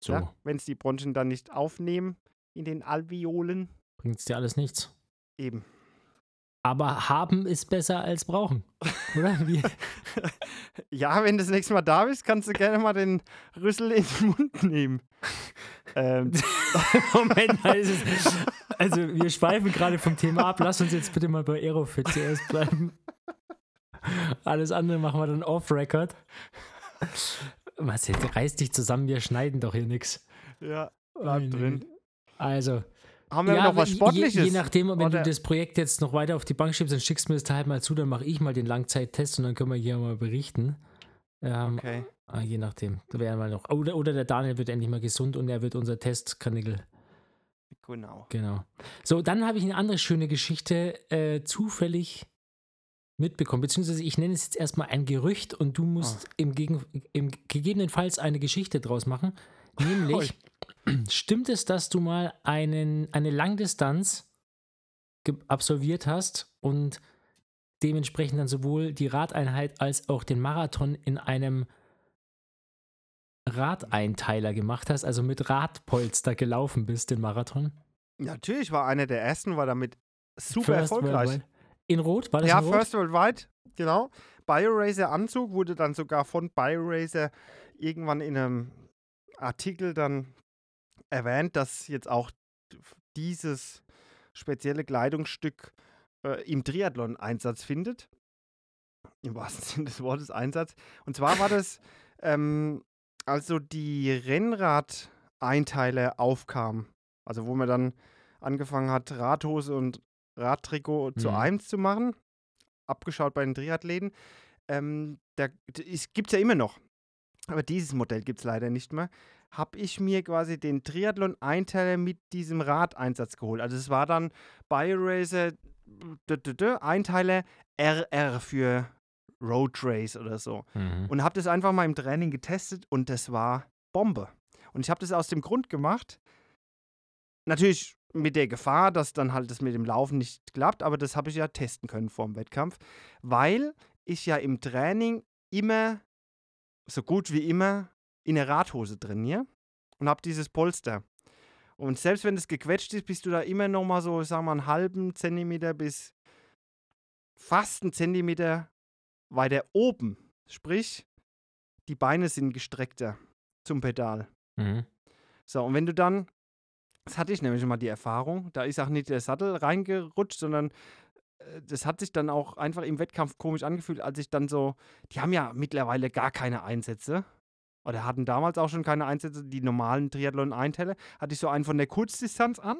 So. Ja? Wenn es die Bronchien dann nicht aufnehmen, in den Alveolen. Bringt es dir alles nichts. Eben. Aber haben ist besser als brauchen. Oder? Ja, wenn du das nächste Mal da bist, kannst du gerne mal den Rüssel in den Mund nehmen. ähm, Moment es, also wir schweifen gerade vom Thema ab. Lass uns jetzt bitte mal bei Aerofit zuerst bleiben. Alles andere machen wir dann off-Record. Marcel, reiß dich zusammen, wir schneiden doch hier nichts. ja, bleib drin. Also, Haben wir ja, noch was Sportliches? Je, je nachdem, wenn Oder- du das Projekt jetzt noch weiter auf die Bank schiebst, dann schickst du mir das Teil mal zu, dann mache ich mal den Langzeittest und dann können wir hier mal berichten. Ähm, Okay. ah, je nachdem. Da wären wir noch. Oder, oder der Daniel wird endlich mal gesund und er wird unser Testkanickel. Genau. Genau. So, dann habe ich eine andere schöne Geschichte äh, zufällig mitbekommen, beziehungsweise ich nenne es jetzt erstmal ein Gerücht und du musst im, Gegen, im gegebenenfalls eine Geschichte draus machen. Nämlich, stimmt es, dass du mal einen, eine Langdistanz absolviert hast und dementsprechend dann sowohl die Radeinheit als auch den Marathon in einem Radeinteiler gemacht hast, also mit Radpolster gelaufen bist, den Marathon? Natürlich war einer der ersten, war damit super First erfolgreich. Worldwide. In Rot? War das Ja, in Rot? First Worldwide, genau. BioRacer Anzug wurde dann sogar von BioRacer irgendwann in einem Artikel dann erwähnt, dass jetzt auch dieses spezielle Kleidungsstück äh, im Triathlon Einsatz findet. Im wahrsten Sinne des Wortes Einsatz. Und zwar war das, ähm, also die Rennrad-Einteile aufkamen. Also wo man dann angefangen hat, Radhose und Radtrikot zu Mhm. eins zu machen. Abgeschaut bei den Triathleten. Ähm, da gibt es ja immer noch. Aber dieses Modell gibt es leider nicht mehr. Habe ich mir quasi den Triathlon-Einteiler mit diesem Radeinsatz geholt. Also es war dann BioRacer Einteiler RR für Road Race oder so. Mhm. Und habe das einfach mal im Training getestet und das war Bombe. Und ich habe das aus dem Grund gemacht, natürlich mit der Gefahr, dass dann halt das mit dem Laufen nicht klappt, aber das habe ich ja testen können vor dem Wettkampf, weil ich ja im Training immer, so gut wie immer, in der Radhose trainiere und habe dieses Polster. Und selbst wenn es gequetscht ist, bist du da immer noch mal so, ich sag mal, einen halben Zentimeter bis fast einen Zentimeter weiter oben. Sprich, die Beine sind gestreckter zum Pedal. Mhm. So, und wenn du dann, das hatte ich nämlich schon mal die Erfahrung, da ist auch nicht der Sattel reingerutscht, sondern äh, das hat sich dann auch einfach im Wettkampf komisch angefühlt, als ich dann so, die haben ja mittlerweile gar keine Einsätze. Oder hatten damals auch schon keine Einsätze, die normalen Triathlon-Einteile. Hatte ich so einen von der Kurzdistanz an.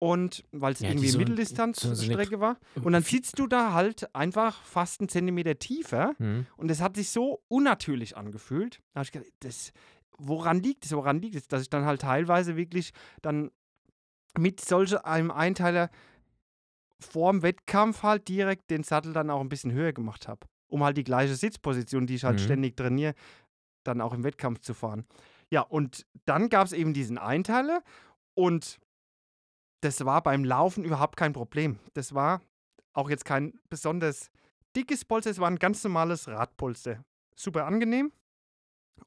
Und weil es Ja, irgendwie so- Mitteldistanzstrecke so- war. Und dann sitzt du da halt einfach fast einen Zentimeter tiefer. Mhm. Und es hat sich so unnatürlich angefühlt. Da habe ich gedacht, das, woran liegt es? Woran liegt es? Dass ich dann halt teilweise wirklich dann mit solch einem Einteiler vorm Wettkampf halt direkt den Sattel dann auch ein bisschen höher gemacht habe. Um halt die gleiche Sitzposition, die ich halt Mhm. ständig trainiere, dann auch im Wettkampf zu fahren. Ja, und dann gab es eben diesen Einteiler und das war beim Laufen überhaupt kein Problem. Das war auch jetzt kein besonders dickes Polster, es war ein ganz normales Radpolster. Super angenehm.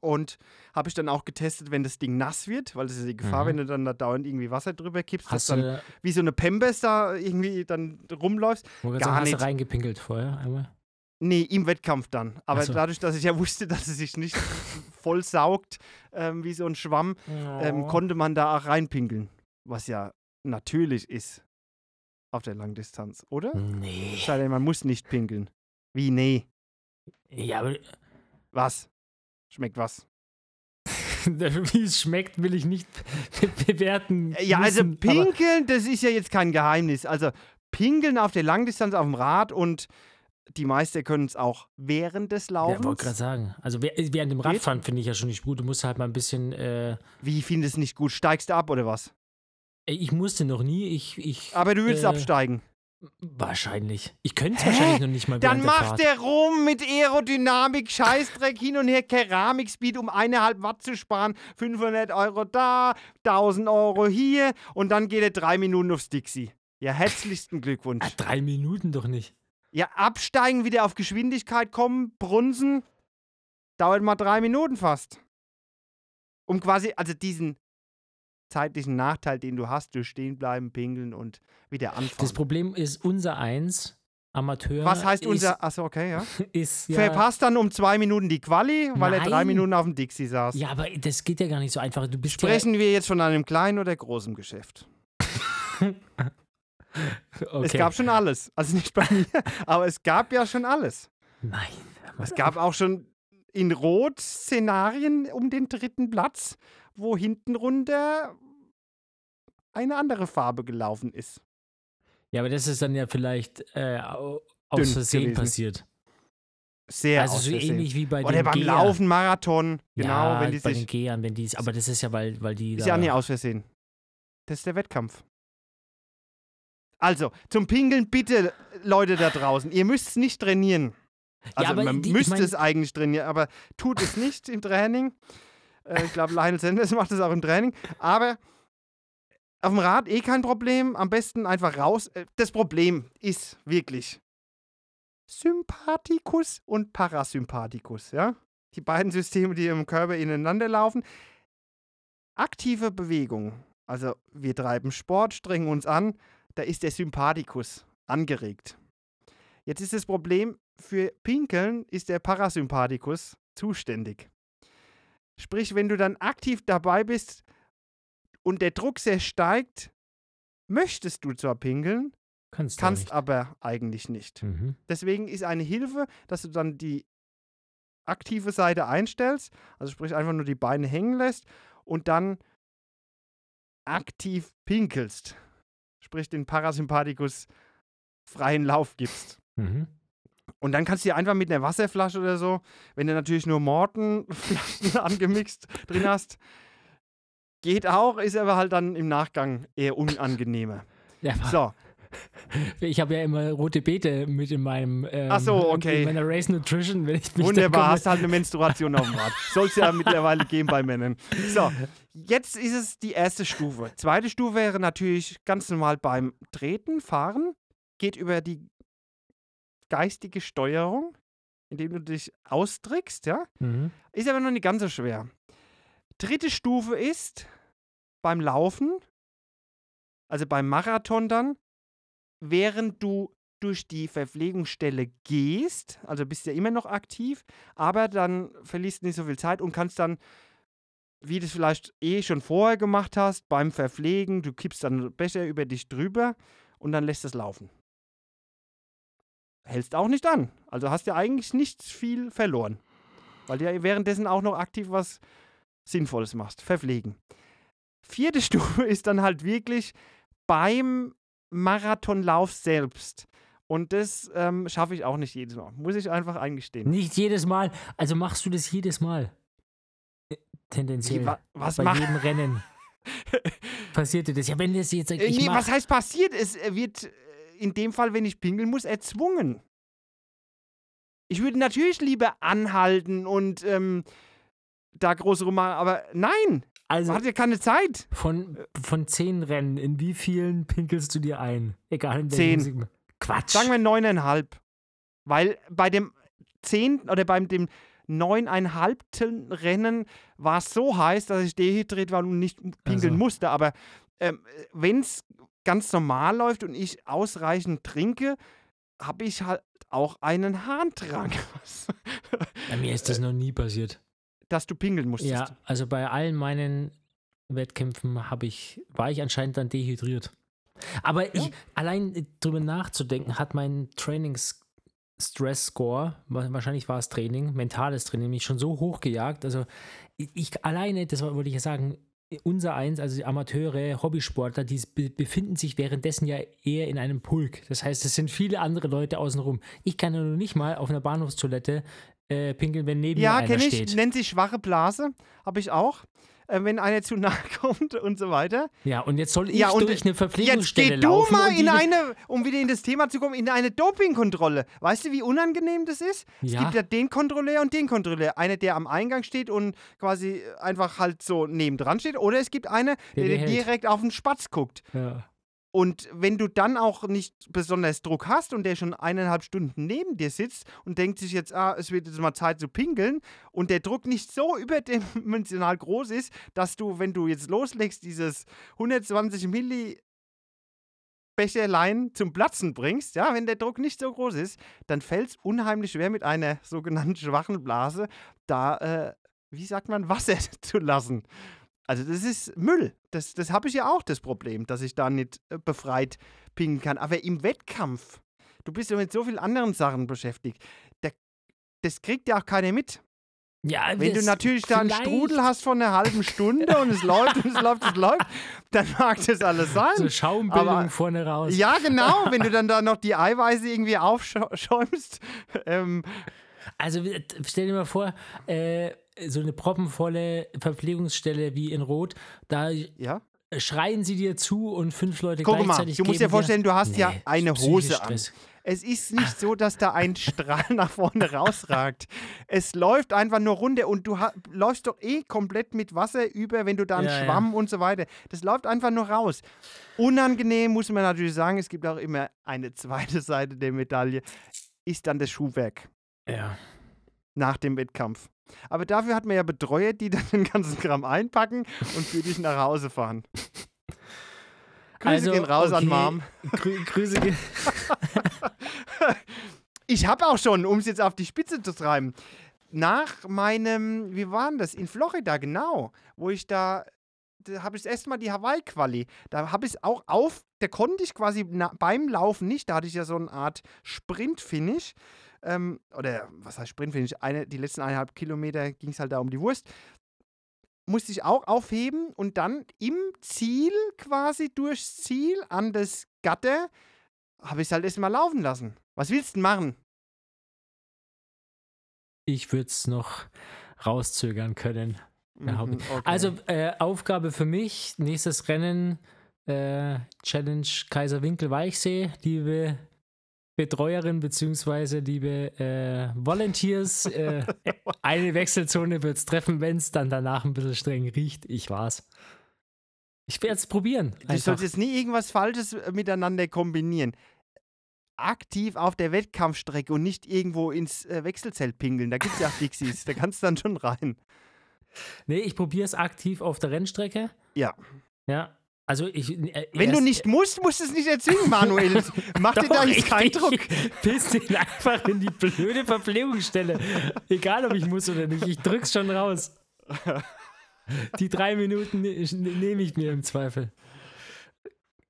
Und habe ich dann auch getestet, wenn das Ding nass wird, weil das ist die Gefahr, Mhm. wenn du dann da dauernd irgendwie Wasser drüber kippst, dass Hast dann du, wie so eine Pembes da irgendwie dann rumläufst. gar hast du nicht. reingepinkelt vorher einmal? Nee, im Wettkampf dann. Aber so. dadurch, dass ich ja wusste, dass es sich nicht voll saugt ähm, wie so ein Schwamm, ähm, konnte man da auch reinpinkeln. Was ja natürlich ist auf der Langdistanz, oder? Nee. Sei denn, man muss nicht pinkeln. Wie, nee. Ja, aber Was? Schmeckt was? wie es schmeckt, will ich nicht be bewerten. Ja, also müssen, pinkeln, das ist ja jetzt kein Geheimnis. Also pinkeln auf der Langdistanz auf dem Rad und die meisten können es auch während des Ja, Laufens. wollte gerade sagen. Also während dem Radfahren finde ich ja schon nicht gut. Du musst halt mal ein bisschen. Äh, Wie findest du nicht gut? Steigst du ab oder was? ich musste noch nie. Ich, ich Aber du willst Äh, absteigen. Wahrscheinlich. Ich könnte es wahrscheinlich noch nicht mal Dann der macht Fahrt. der rum mit Aerodynamik, Scheißdreck hin und her, Keramikspeed, um eineinhalb Watt zu sparen. 500 Euro da, 1000 Euro hier und dann geht er drei Minuten aufs Dixie. Ja, herzlichsten Glückwunsch. Ah, drei Minuten doch nicht. Ja, absteigen, wieder auf Geschwindigkeit kommen, brunsen, dauert mal drei Minuten fast. Um quasi, also diesen zeitlichen Nachteil, den du hast durch Stehenbleiben, Pingeln und wieder anfangen. Das Problem ist, unser Eins, Amateur. Was heißt ist, unser. Achso, okay, ja. Ist ja, Verpasst dann um zwei Minuten die Quali, weil er drei Nein. Minuten auf dem Dixie saß. Ja, aber das geht ja gar nicht so einfach. Du bist Sprechen wir jetzt von einem kleinen oder großen Geschäft? ja. Okay. Es gab schon alles. Also nicht bei mir, aber es gab ja schon alles. Nein. Es gab auch schon in Rot Szenarien um den dritten Platz, wo hinten runter eine andere Farbe gelaufen ist. Ja, aber das ist dann ja vielleicht äh, au- aus Versehen passiert. Sehr also so ähnlich wie bei Oder beim Geher. Laufen, Marathon. Genau, ja, wenn die bei sich. den Gehern, wenn die aber das ist ja, weil, weil die Ist da, ja nie aus Versehen. Das ist der Wettkampf. Also, zum Pingeln bitte, Leute da draußen. Ihr müsst es nicht trainieren. Also, aber man die- ich müsste mein- es eigentlich trainieren, aber tut es nicht im Training. Äh, ich glaube, Lionel Sanders macht es auch im Training. Aber auf dem Rad eh kein Problem. Am besten einfach raus. Äh, Das Problem ist wirklich Sympathikus und Parasympathikus, ja? Die beiden Systeme, die im Körper ineinander laufen. Aktive Bewegung, also wir treiben Sport, strengen uns an, da ist der Sympathikus angeregt. Jetzt ist das Problem, für Pinkeln ist der Parasympathikus zuständig. Sprich, wenn du dann aktiv dabei bist und der Druck sehr steigt, möchtest du zwar pinkeln, kannst, du kannst aber eigentlich nicht. Mhm. Deswegen ist eine Hilfe, dass du dann die aktive Seite einstellst, also sprich einfach nur die Beine hängen lässt und dann aktiv pinkelst. Sprich den Parasympathikus freien Lauf gibst. Mhm. Und dann kannst du dir einfach mit einer Wasserflasche oder so, wenn du natürlich nur Mortenflaschen angemixt drin hast, geht auch, ist aber halt dann im Nachgang eher unangenehmer. Ja, So, Ich habe ja immer rote Beete mit in meinem ähm, Ach so, okay. in meiner Race Nutrition, wenn ich mich Wunderbar, hast halt eine Menstruation auf dem Rad. Soll es ja mittlerweile geben bei Männern. So, jetzt ist es die erste Stufe. Zweite Stufe wäre natürlich ganz normal beim Treten, Fahren. Geht über die geistige Steuerung, indem du dich austrickst, ja. Mhm. Ist aber noch nicht ganz so schwer. Dritte Stufe ist beim Laufen, also beim Marathon dann, während du durch die Verpflegungsstelle gehst, also bist ja immer noch aktiv, aber dann verlierst du nicht so viel Zeit und kannst dann, wie du es vielleicht eh schon vorher gemacht hast, beim Verpflegen, du kippst dann Becher über dich drüber und dann lässt es laufen. Hältst auch nicht an. Also hast ja eigentlich nicht viel verloren. Weil du ja währenddessen auch noch aktiv was Sinnvolles machst. Verpflegen. Vierte Stufe ist dann halt wirklich beim Marathonlauf selbst. Und das ähm, schaffe ich auch nicht jedes Mal. Muss ich einfach eingestehen. Nicht jedes Mal. Also machst du das jedes Mal? Äh, Tendenziell. Wie, wa was Bei jedem Rennen. Passiert dir das? Ja, wenn das jetzt Äh, ich nee, mach, was heißt passiert? Es äh, wird in dem Fall, wenn ich pinkeln muss, erzwungen. Ich würde natürlich lieber anhalten und ähm, da groß rummachen, aber nein, also man hat ja keine Zeit. von, von zehn Rennen, in wie vielen pinkelst du dir ein? Egal in Zehn. welchem Segment. Quatsch. Sagen wir neuneinhalb. Weil bei dem zehnten oder beim dem neuneinhalbten Rennen war es so heiß, dass ich dehydriert war und nicht pinkeln Also. musste. Aber ähm, wenn es ganz normal läuft und ich ausreichend trinke, habe ich halt auch einen Harndrang, Bei mir ist das noch nie passiert. Dass du pinkeln musstest. Ja, also bei allen meinen Wettkämpfen habe ich, war ich anscheinend dann dehydriert. Aber ich, allein äh, drüber nachzudenken, hat mein Trainings-Stress-Score, wa- wahrscheinlich war es Training, mentales Training, mich schon so hochgejagt. Also ich, alleine, das wollte ich ja sagen, unser Eins, also die Amateure, Hobbysportler, die be befinden sich währenddessen ja eher in einem Pulk. Das heißt, es sind viele andere Leute außenrum. Ich kann ja nur nicht mal auf einer Bahnhofstoilette äh, pinkeln, wenn neben mir Ja, einer kenne ich. steht. Nennt sich schwache Blase. Habe ich auch. Äh, wenn einer zu nahe kommt und so weiter. Ja, und jetzt soll ich Ja, und durch eine Jetzt Verpflegungsstelle geh du laufen. mal und in eine, um wieder in das Thema zu kommen, in eine Dopingkontrolle. Weißt du, wie unangenehm das ist? Es Ja. gibt ja den Kontrolleur und den Kontrolleur. Einer, der am Eingang steht und quasi einfach halt so nebendran steht. Oder es gibt einer, Der der, direkt auf den Spatz guckt. Ja. Und wenn du dann auch nicht besonders Druck hast und der schon eineinhalb Stunden neben dir sitzt und denkt sich jetzt, ah, es wird jetzt mal Zeit zu pinkeln und der Druck nicht so überdimensional groß ist, dass du, wenn du jetzt loslegst, dieses 120 Milli Becherlein zum Platzen bringst, ja, wenn der Druck nicht so groß ist, dann fällt es unheimlich schwer mit einer sogenannten schwachen Blase da, äh, wie sagt man, Wasser zu lassen. Also das ist Müll. Das, das habe ich ja auch das Problem, dass ich da nicht äh, befreit pingen kann. Aber im Wettkampf, du bist ja mit so vielen anderen Sachen beschäftigt, der, das kriegt ja auch keiner mit. Ja, Wenn du natürlich da einen Strudel hast von einer halben Stunde und es läuft und es läuft, es läuft, dann mag das alles sein. So Schaumbildung Aber- vorne raus. Ja, genau. Wenn du dann da noch die Eiweiße irgendwie aufschäumst. Ähm, Also stell dir mal vor, äh, so eine proppenvolle Verpflegungsstelle wie in Rot, da ja. schreien sie dir zu und fünf Leute Guck mal, gleichzeitig du musst dir vorstellen, du hast ja Nee, eine psychisch Hose an. Es ist nicht so, dass da ein Strahl nach vorne rausragt. Es läuft einfach nur runter und du läufst doch eh komplett mit Wasser über, wenn du da einen Ja, ja. Schwamm und so weiter. Das läuft einfach nur raus. Unangenehm muss man natürlich sagen, es gibt auch immer eine zweite Seite der Medaille, ist dann das Schuhwerk Ja. nach dem Wettkampf. Aber dafür hat man ja Betreuer, die dann den ganzen Kram einpacken und für dich nach Hause fahren. Grüße gehen raus an Also, okay, Mom. Grü Grüße gehen. Ich habe auch schon, um es jetzt auf die Spitze zu treiben, nach meinem, wie war denn das? In Florida, genau, wo ich da, da habe ich das erste Mal die Hawaii-Quali. Da habe ich auch auf, da konnte ich quasi na, beim Laufen nicht, da hatte ich ja so eine Art Sprint-Finish. Ähm, oder was heißt Sprint-Finish? Eine, die letzten eineinhalb Kilometer ging es halt da um die Wurst. Musste ich auch aufheben und dann im Ziel, quasi durchs Ziel an das Gatter, habe ich es halt erstmal laufen lassen. Was willst du denn machen? Ich würde es noch rauszögern können. Mhm, okay. Also äh, Aufgabe für mich, nächstes Rennen, äh, Challenge Kaiserwinkel Weichsee, liebe Betreuerin bzw. liebe äh, Volunteers, äh, eine Wechselzone wird es treffen, wenn es dann danach ein bisschen streng riecht. Ich war's. Ich werde es probieren. Du solltest nie irgendwas Falsches äh, miteinander kombinieren. Aktiv auf der Wettkampfstrecke und nicht irgendwo ins äh, Wechselzelt pingeln. Da gibt es ja Dixies. da kannst du dann schon rein. Nee, ich probiere es aktiv auf der Rennstrecke. Ja. Ja. Also ich. Äh, Wenn du nicht musst, musst du es nicht erzwingen, Manuel. Mach dir da jetzt keinen Druck. Piss den einfach in die blöde Verpflegungsstelle. Egal, ob ich muss oder nicht. Ich drück's schon raus. Die drei Minuten ne- nehme ich mir im Zweifel.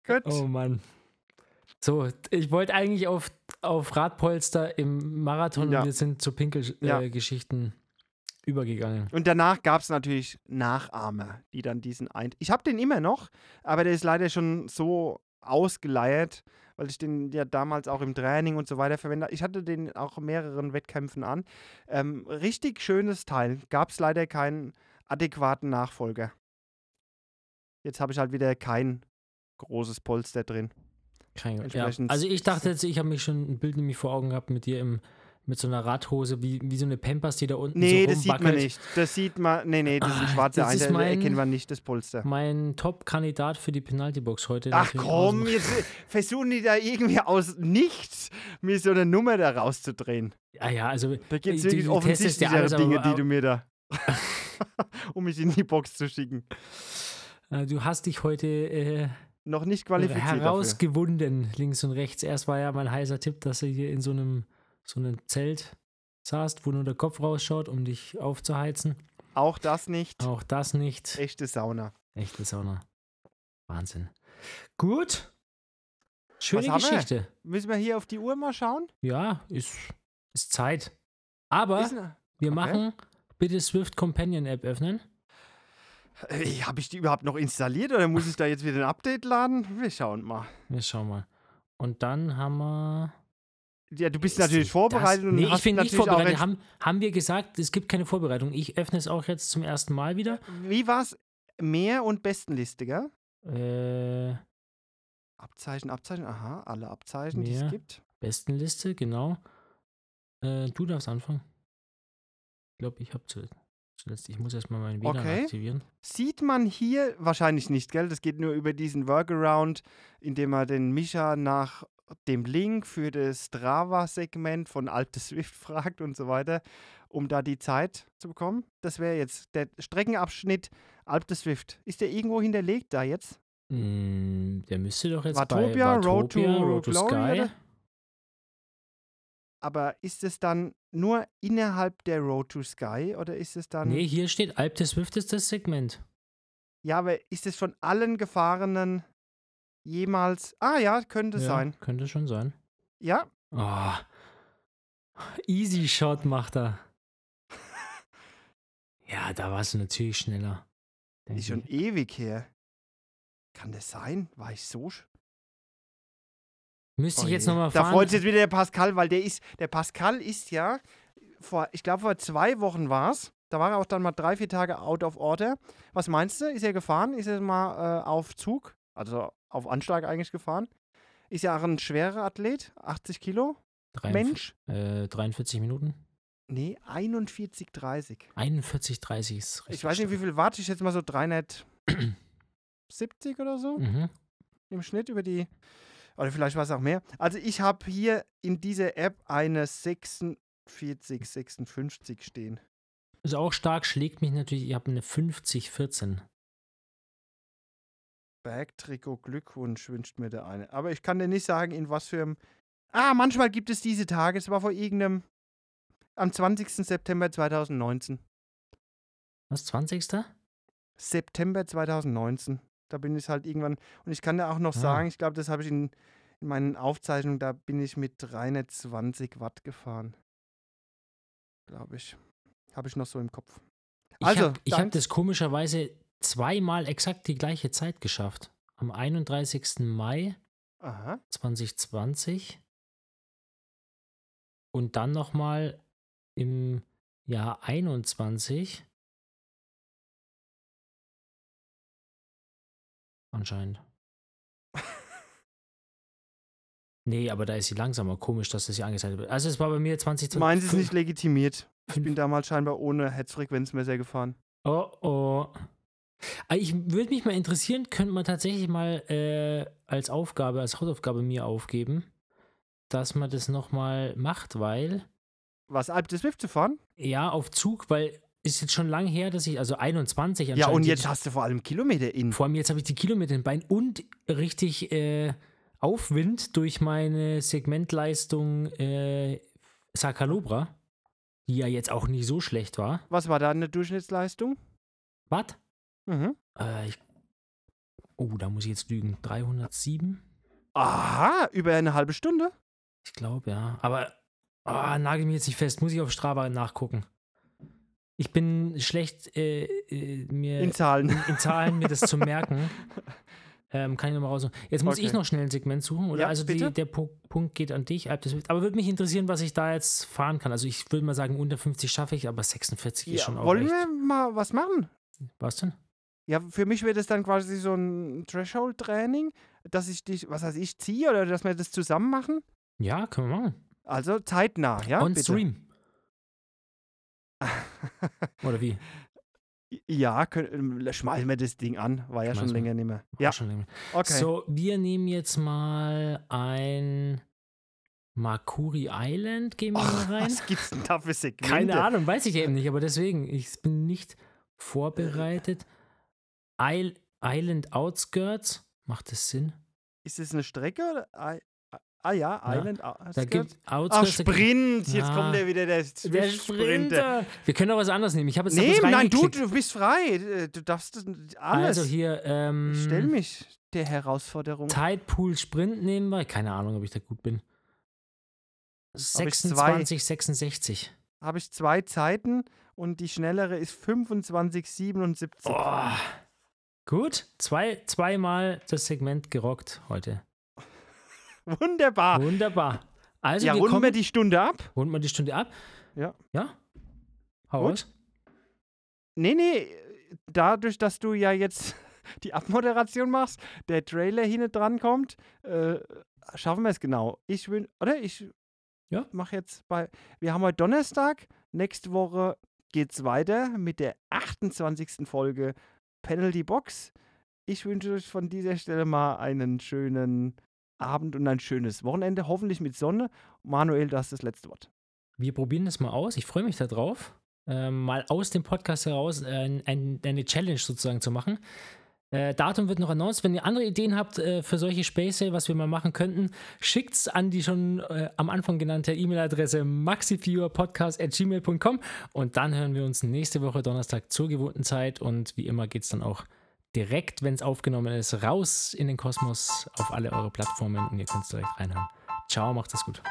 Gut. Oh Mann. So, ich wollte eigentlich auf, auf Radpolster im Marathon Ja. und wir sind zu Ja. Pinkelgeschichten übergegangen. Und danach gab es natürlich Nachahmer, die dann diesen ein. Ich habe den immer noch, aber der ist leider schon so ausgeleiert, weil ich den ja damals auch im Training und so weiter verwende. Ich hatte den auch in mehreren Wettkämpfen an. Ähm, richtig schönes Teil. Gab es leider keinen adäquaten Nachfolger. Jetzt habe ich halt wieder kein großes Polster drin. Kein, ja. Also ich dachte jetzt, ich habe mich schon ein Bild nämlich vor Augen gehabt mit dir im, mit so einer Radhose, wie, wie so eine Pampers, die da unten Nee, so das sieht man nicht. Das sieht man. Nee, nee, das ist ein Ah, schwarzer das ist Einser, da mein- erkennen wir nicht das Polster. Mein Top-Kandidat für die Penaltybox heute. Ach komm, jetzt versuchen die da irgendwie aus nichts mir so eine Nummer da rauszudrehen. Ja, ja, also Da gibt es wirklich testest ja alles, aber- Dinge, die aber- du mir da. um mich in die Box zu schicken. äh, du hast dich heute äh, Noch nicht qualifiziert. dafür. herausgewunden, links und rechts. Erst war ja mein heißer Tipp, dass du hier in so einem, so einem Zelt saßt, wo nur der Kopf rausschaut, um dich aufzuheizen. Auch das nicht. Auch das nicht. Echte Sauna. Echte Sauna. Wahnsinn. Gut. Schöne wir? Geschichte. Müssen wir hier auf die Uhr mal schauen? Ja, ist, ist Zeit. Aber Ist ne- wir okay. machen bitte Swift Companion App öffnen. Äh, Habe ich die überhaupt noch installiert oder muss ich da jetzt wieder ein Update laden? Wir schauen mal. Wir schauen mal. Und dann haben wir. Ja, du bist Ist natürlich das- vorbereitet und nee, ich hast bin nicht natürlich vorbereitet. Haben, haben wir gesagt, es gibt keine Vorbereitung. Ich öffne es auch jetzt zum ersten Mal wieder. Wie war's? Mehr und Bestenliste, gell? Äh, Abzeichen, Abzeichen, aha, alle Abzeichen, die es gibt. Bestenliste, genau. Äh, du darfst anfangen. Ich glaube, ich habe zu. Zuletzt, ich muss erstmal meinen WLAN Okay. aktivieren. Sieht man hier wahrscheinlich nicht, gell? Das geht nur über diesen Workaround, indem man den Micha nach dem Link für das Strava-Segment von Alte Swift fragt und so weiter, um da die Zeit zu bekommen. Das wäre jetzt der Streckenabschnitt Alte Swift. Ist der irgendwo hinterlegt da jetzt? Mm, der müsste doch jetzt Watopia, bei Road to Watopia, Road to Glory, Sky. oder? Aber ist es dann nur innerhalb der Road to Sky oder ist es dann. Nee, hier steht Alp des Swift ist das Segment. Ja, aber ist es von allen Gefahrenen jemals. Ah ja, könnte ja, sein. Könnte schon sein. Ja, Oh. Easy Shot macht er. ja, da warst du natürlich schneller. Ist schon ewig her. Kann das sein? War ich so. Müsste Oh ich jetzt je. nochmal Da fahren. freut sich jetzt wieder der Pascal, weil der ist. Der Pascal ist ja. Vor, ich glaube, vor zwei Wochen war es. Da war er auch dann mal drei, vier Tage out of order. Was meinst du? Ist er gefahren? Ist er mal äh, auf Zug? Also auf Anschlag eigentlich gefahren? Ist ja auch ein schwerer Athlet, 80 Kilo. Dreien- Mensch? Äh, 43 Minuten? Nee, 41, 30. 41, 30 ist recht Ich weiß nicht, wie viel Watt. Ich schätze mal so 370 oder so. Mhm. im Schnitt über die, oder vielleicht war es auch mehr. Also ich habe hier in dieser App eine 46, 56 stehen. Ist auch stark, schlägt mich natürlich. Ich habe eine 50, 14. Bergtrikot, Glückwunsch wünscht mir der eine. Aber ich kann dir nicht sagen, in was für einem. Ah, manchmal gibt es diese Tage. Es war vor irgendeinem. Am 20. September 2019. Was, 20. September 2019. Da bin ich halt irgendwann. Und ich kann dir auch noch Ah. sagen, ich glaube, das habe ich in, in meinen Aufzeichnungen, da bin ich mit 320 Watt gefahren. Glaube ich. Habe ich noch so im Kopf. Ich Also, habe ich hab deins? das komischerweise zweimal exakt die gleiche Zeit geschafft. Am 31. Mai Aha. 2020 und dann nochmal im Jahr 21. Anscheinend. Nee, aber da ist sie langsamer. Komisch, dass das hier angezeigt wird. Also es war bei mir 2020. Meins ist nicht legitimiert. Ich bin damals scheinbar ohne Hetzfrequenzmesser gefahren. Oh oh. Ah, Ich würde mich mal interessieren, könnte man tatsächlich mal äh, als Aufgabe, als Hausaufgabe mir aufgeben, dass man das nochmal macht, weil, Was, Alp des Swift zu fahren? ja, auf Zug, weil ist jetzt schon lang her, dass ich, also 21 Ja, und jetzt hast du vor allem Kilometer in. vor allem jetzt habe ich die Kilometer im Bein und richtig äh, Aufwind durch meine Segmentleistung äh, Sakalobra, die ja jetzt auch nicht so schlecht war. Was war da eine Durchschnittsleistung? Was? Mhm. Äh, ich, oh, da muss ich jetzt lügen. 307? Aha, über eine halbe Stunde. Ich glaube, ja. Aber ah, nagel mich jetzt nicht fest. Muss ich auf Strava nachgucken. Ich bin schlecht, äh, äh, mir In Zahlen. in, in Zahlen mir das zu merken. Ähm, kann ich nochmal raussuchen. Jetzt muss ich Okay. noch schnell ein Segment suchen. Oder? Ja, also die, der Pu Punkt geht an dich. Aber würde mich interessieren, was ich da jetzt fahren kann. Also ich würde mal sagen, unter 50 schaffe ich, aber 46 ist Ja, schon auch wollen echt. wir mal was machen? Was denn? Ja, für mich wäre das dann quasi so ein Threshold-Training, dass ich dich, was heißt ich, ziehe oder dass wir das zusammen machen. Ja, können wir machen. Also zeitnah, ja? On bitte. Stream. Oder wie? Ja, können, schmeißen wir das Ding an. War ja schon länger nicht mehr. Ja, schon länger. okay. So, wir nehmen jetzt mal ein Makuri Island, gehen wir Och, mal rein. was gibt's denn da für Segmente? Keine Ahnung, weiß ich eben nicht, aber deswegen, ich bin nicht vorbereitet. Island Outskirts, macht das Sinn? Ist das eine Strecke? Oder? Ah, ah ja, Ja, Island. Da gibt Ach, Outskirts. da gibt- Sprint. Jetzt Ja. kommt der wieder, der, der. Sprinter. Wir können auch was anderes nehmen. Ich habe jetzt Nee, nein, du, du bist frei. Du darfst alles. Also hier, ähm, stell mich der Herausforderung. Tide Pool Sprint nehmen wir. Keine Ahnung, ob ich da gut bin. Hab ich 26, 66. Habe ich zwei Zeiten und die schnellere ist 25,77. Oh. Gut, zwei, zweimal das Segment gerockt heute. Wunderbar. Wunderbar. Also, ja, wir runden kommen, wir die Stunde ab? runden wir die Stunde ab. Ja. Ja? Hau Gut. raus. Nee, nee, dadurch, dass du ja jetzt die Abmoderation machst, der Trailer hinten dran kommt, äh, schaffen wir es genau. Ich will, oder? Ich Ja. mache jetzt bei, wir haben heute Donnerstag, nächste Woche geht's weiter mit der 28. Folge Penalty Box. Ich wünsche euch von dieser Stelle mal einen schönen Abend und ein schönes Wochenende, hoffentlich mit Sonne. Manuel, du hast das letzte Wort. Wir probieren das mal aus. Ich freue mich darauf, äh, mal aus dem Podcast heraus äh, ein, eine Challenge sozusagen zu machen. Äh, Datum wird noch announced. Wenn ihr andere Ideen habt äh, für solche Späße, was wir mal machen könnten, schickt es an die schon äh, am Anfang genannte E-Mail-Adresse maxiviewerpodcast.gmail.com und dann hören wir uns nächste Woche Donnerstag zur gewohnten Zeit und wie immer geht es dann auch direkt, wenn es aufgenommen ist, raus in den Kosmos auf alle eure Plattformen und ihr könnt es direkt reinhören. Ciao, macht es gut.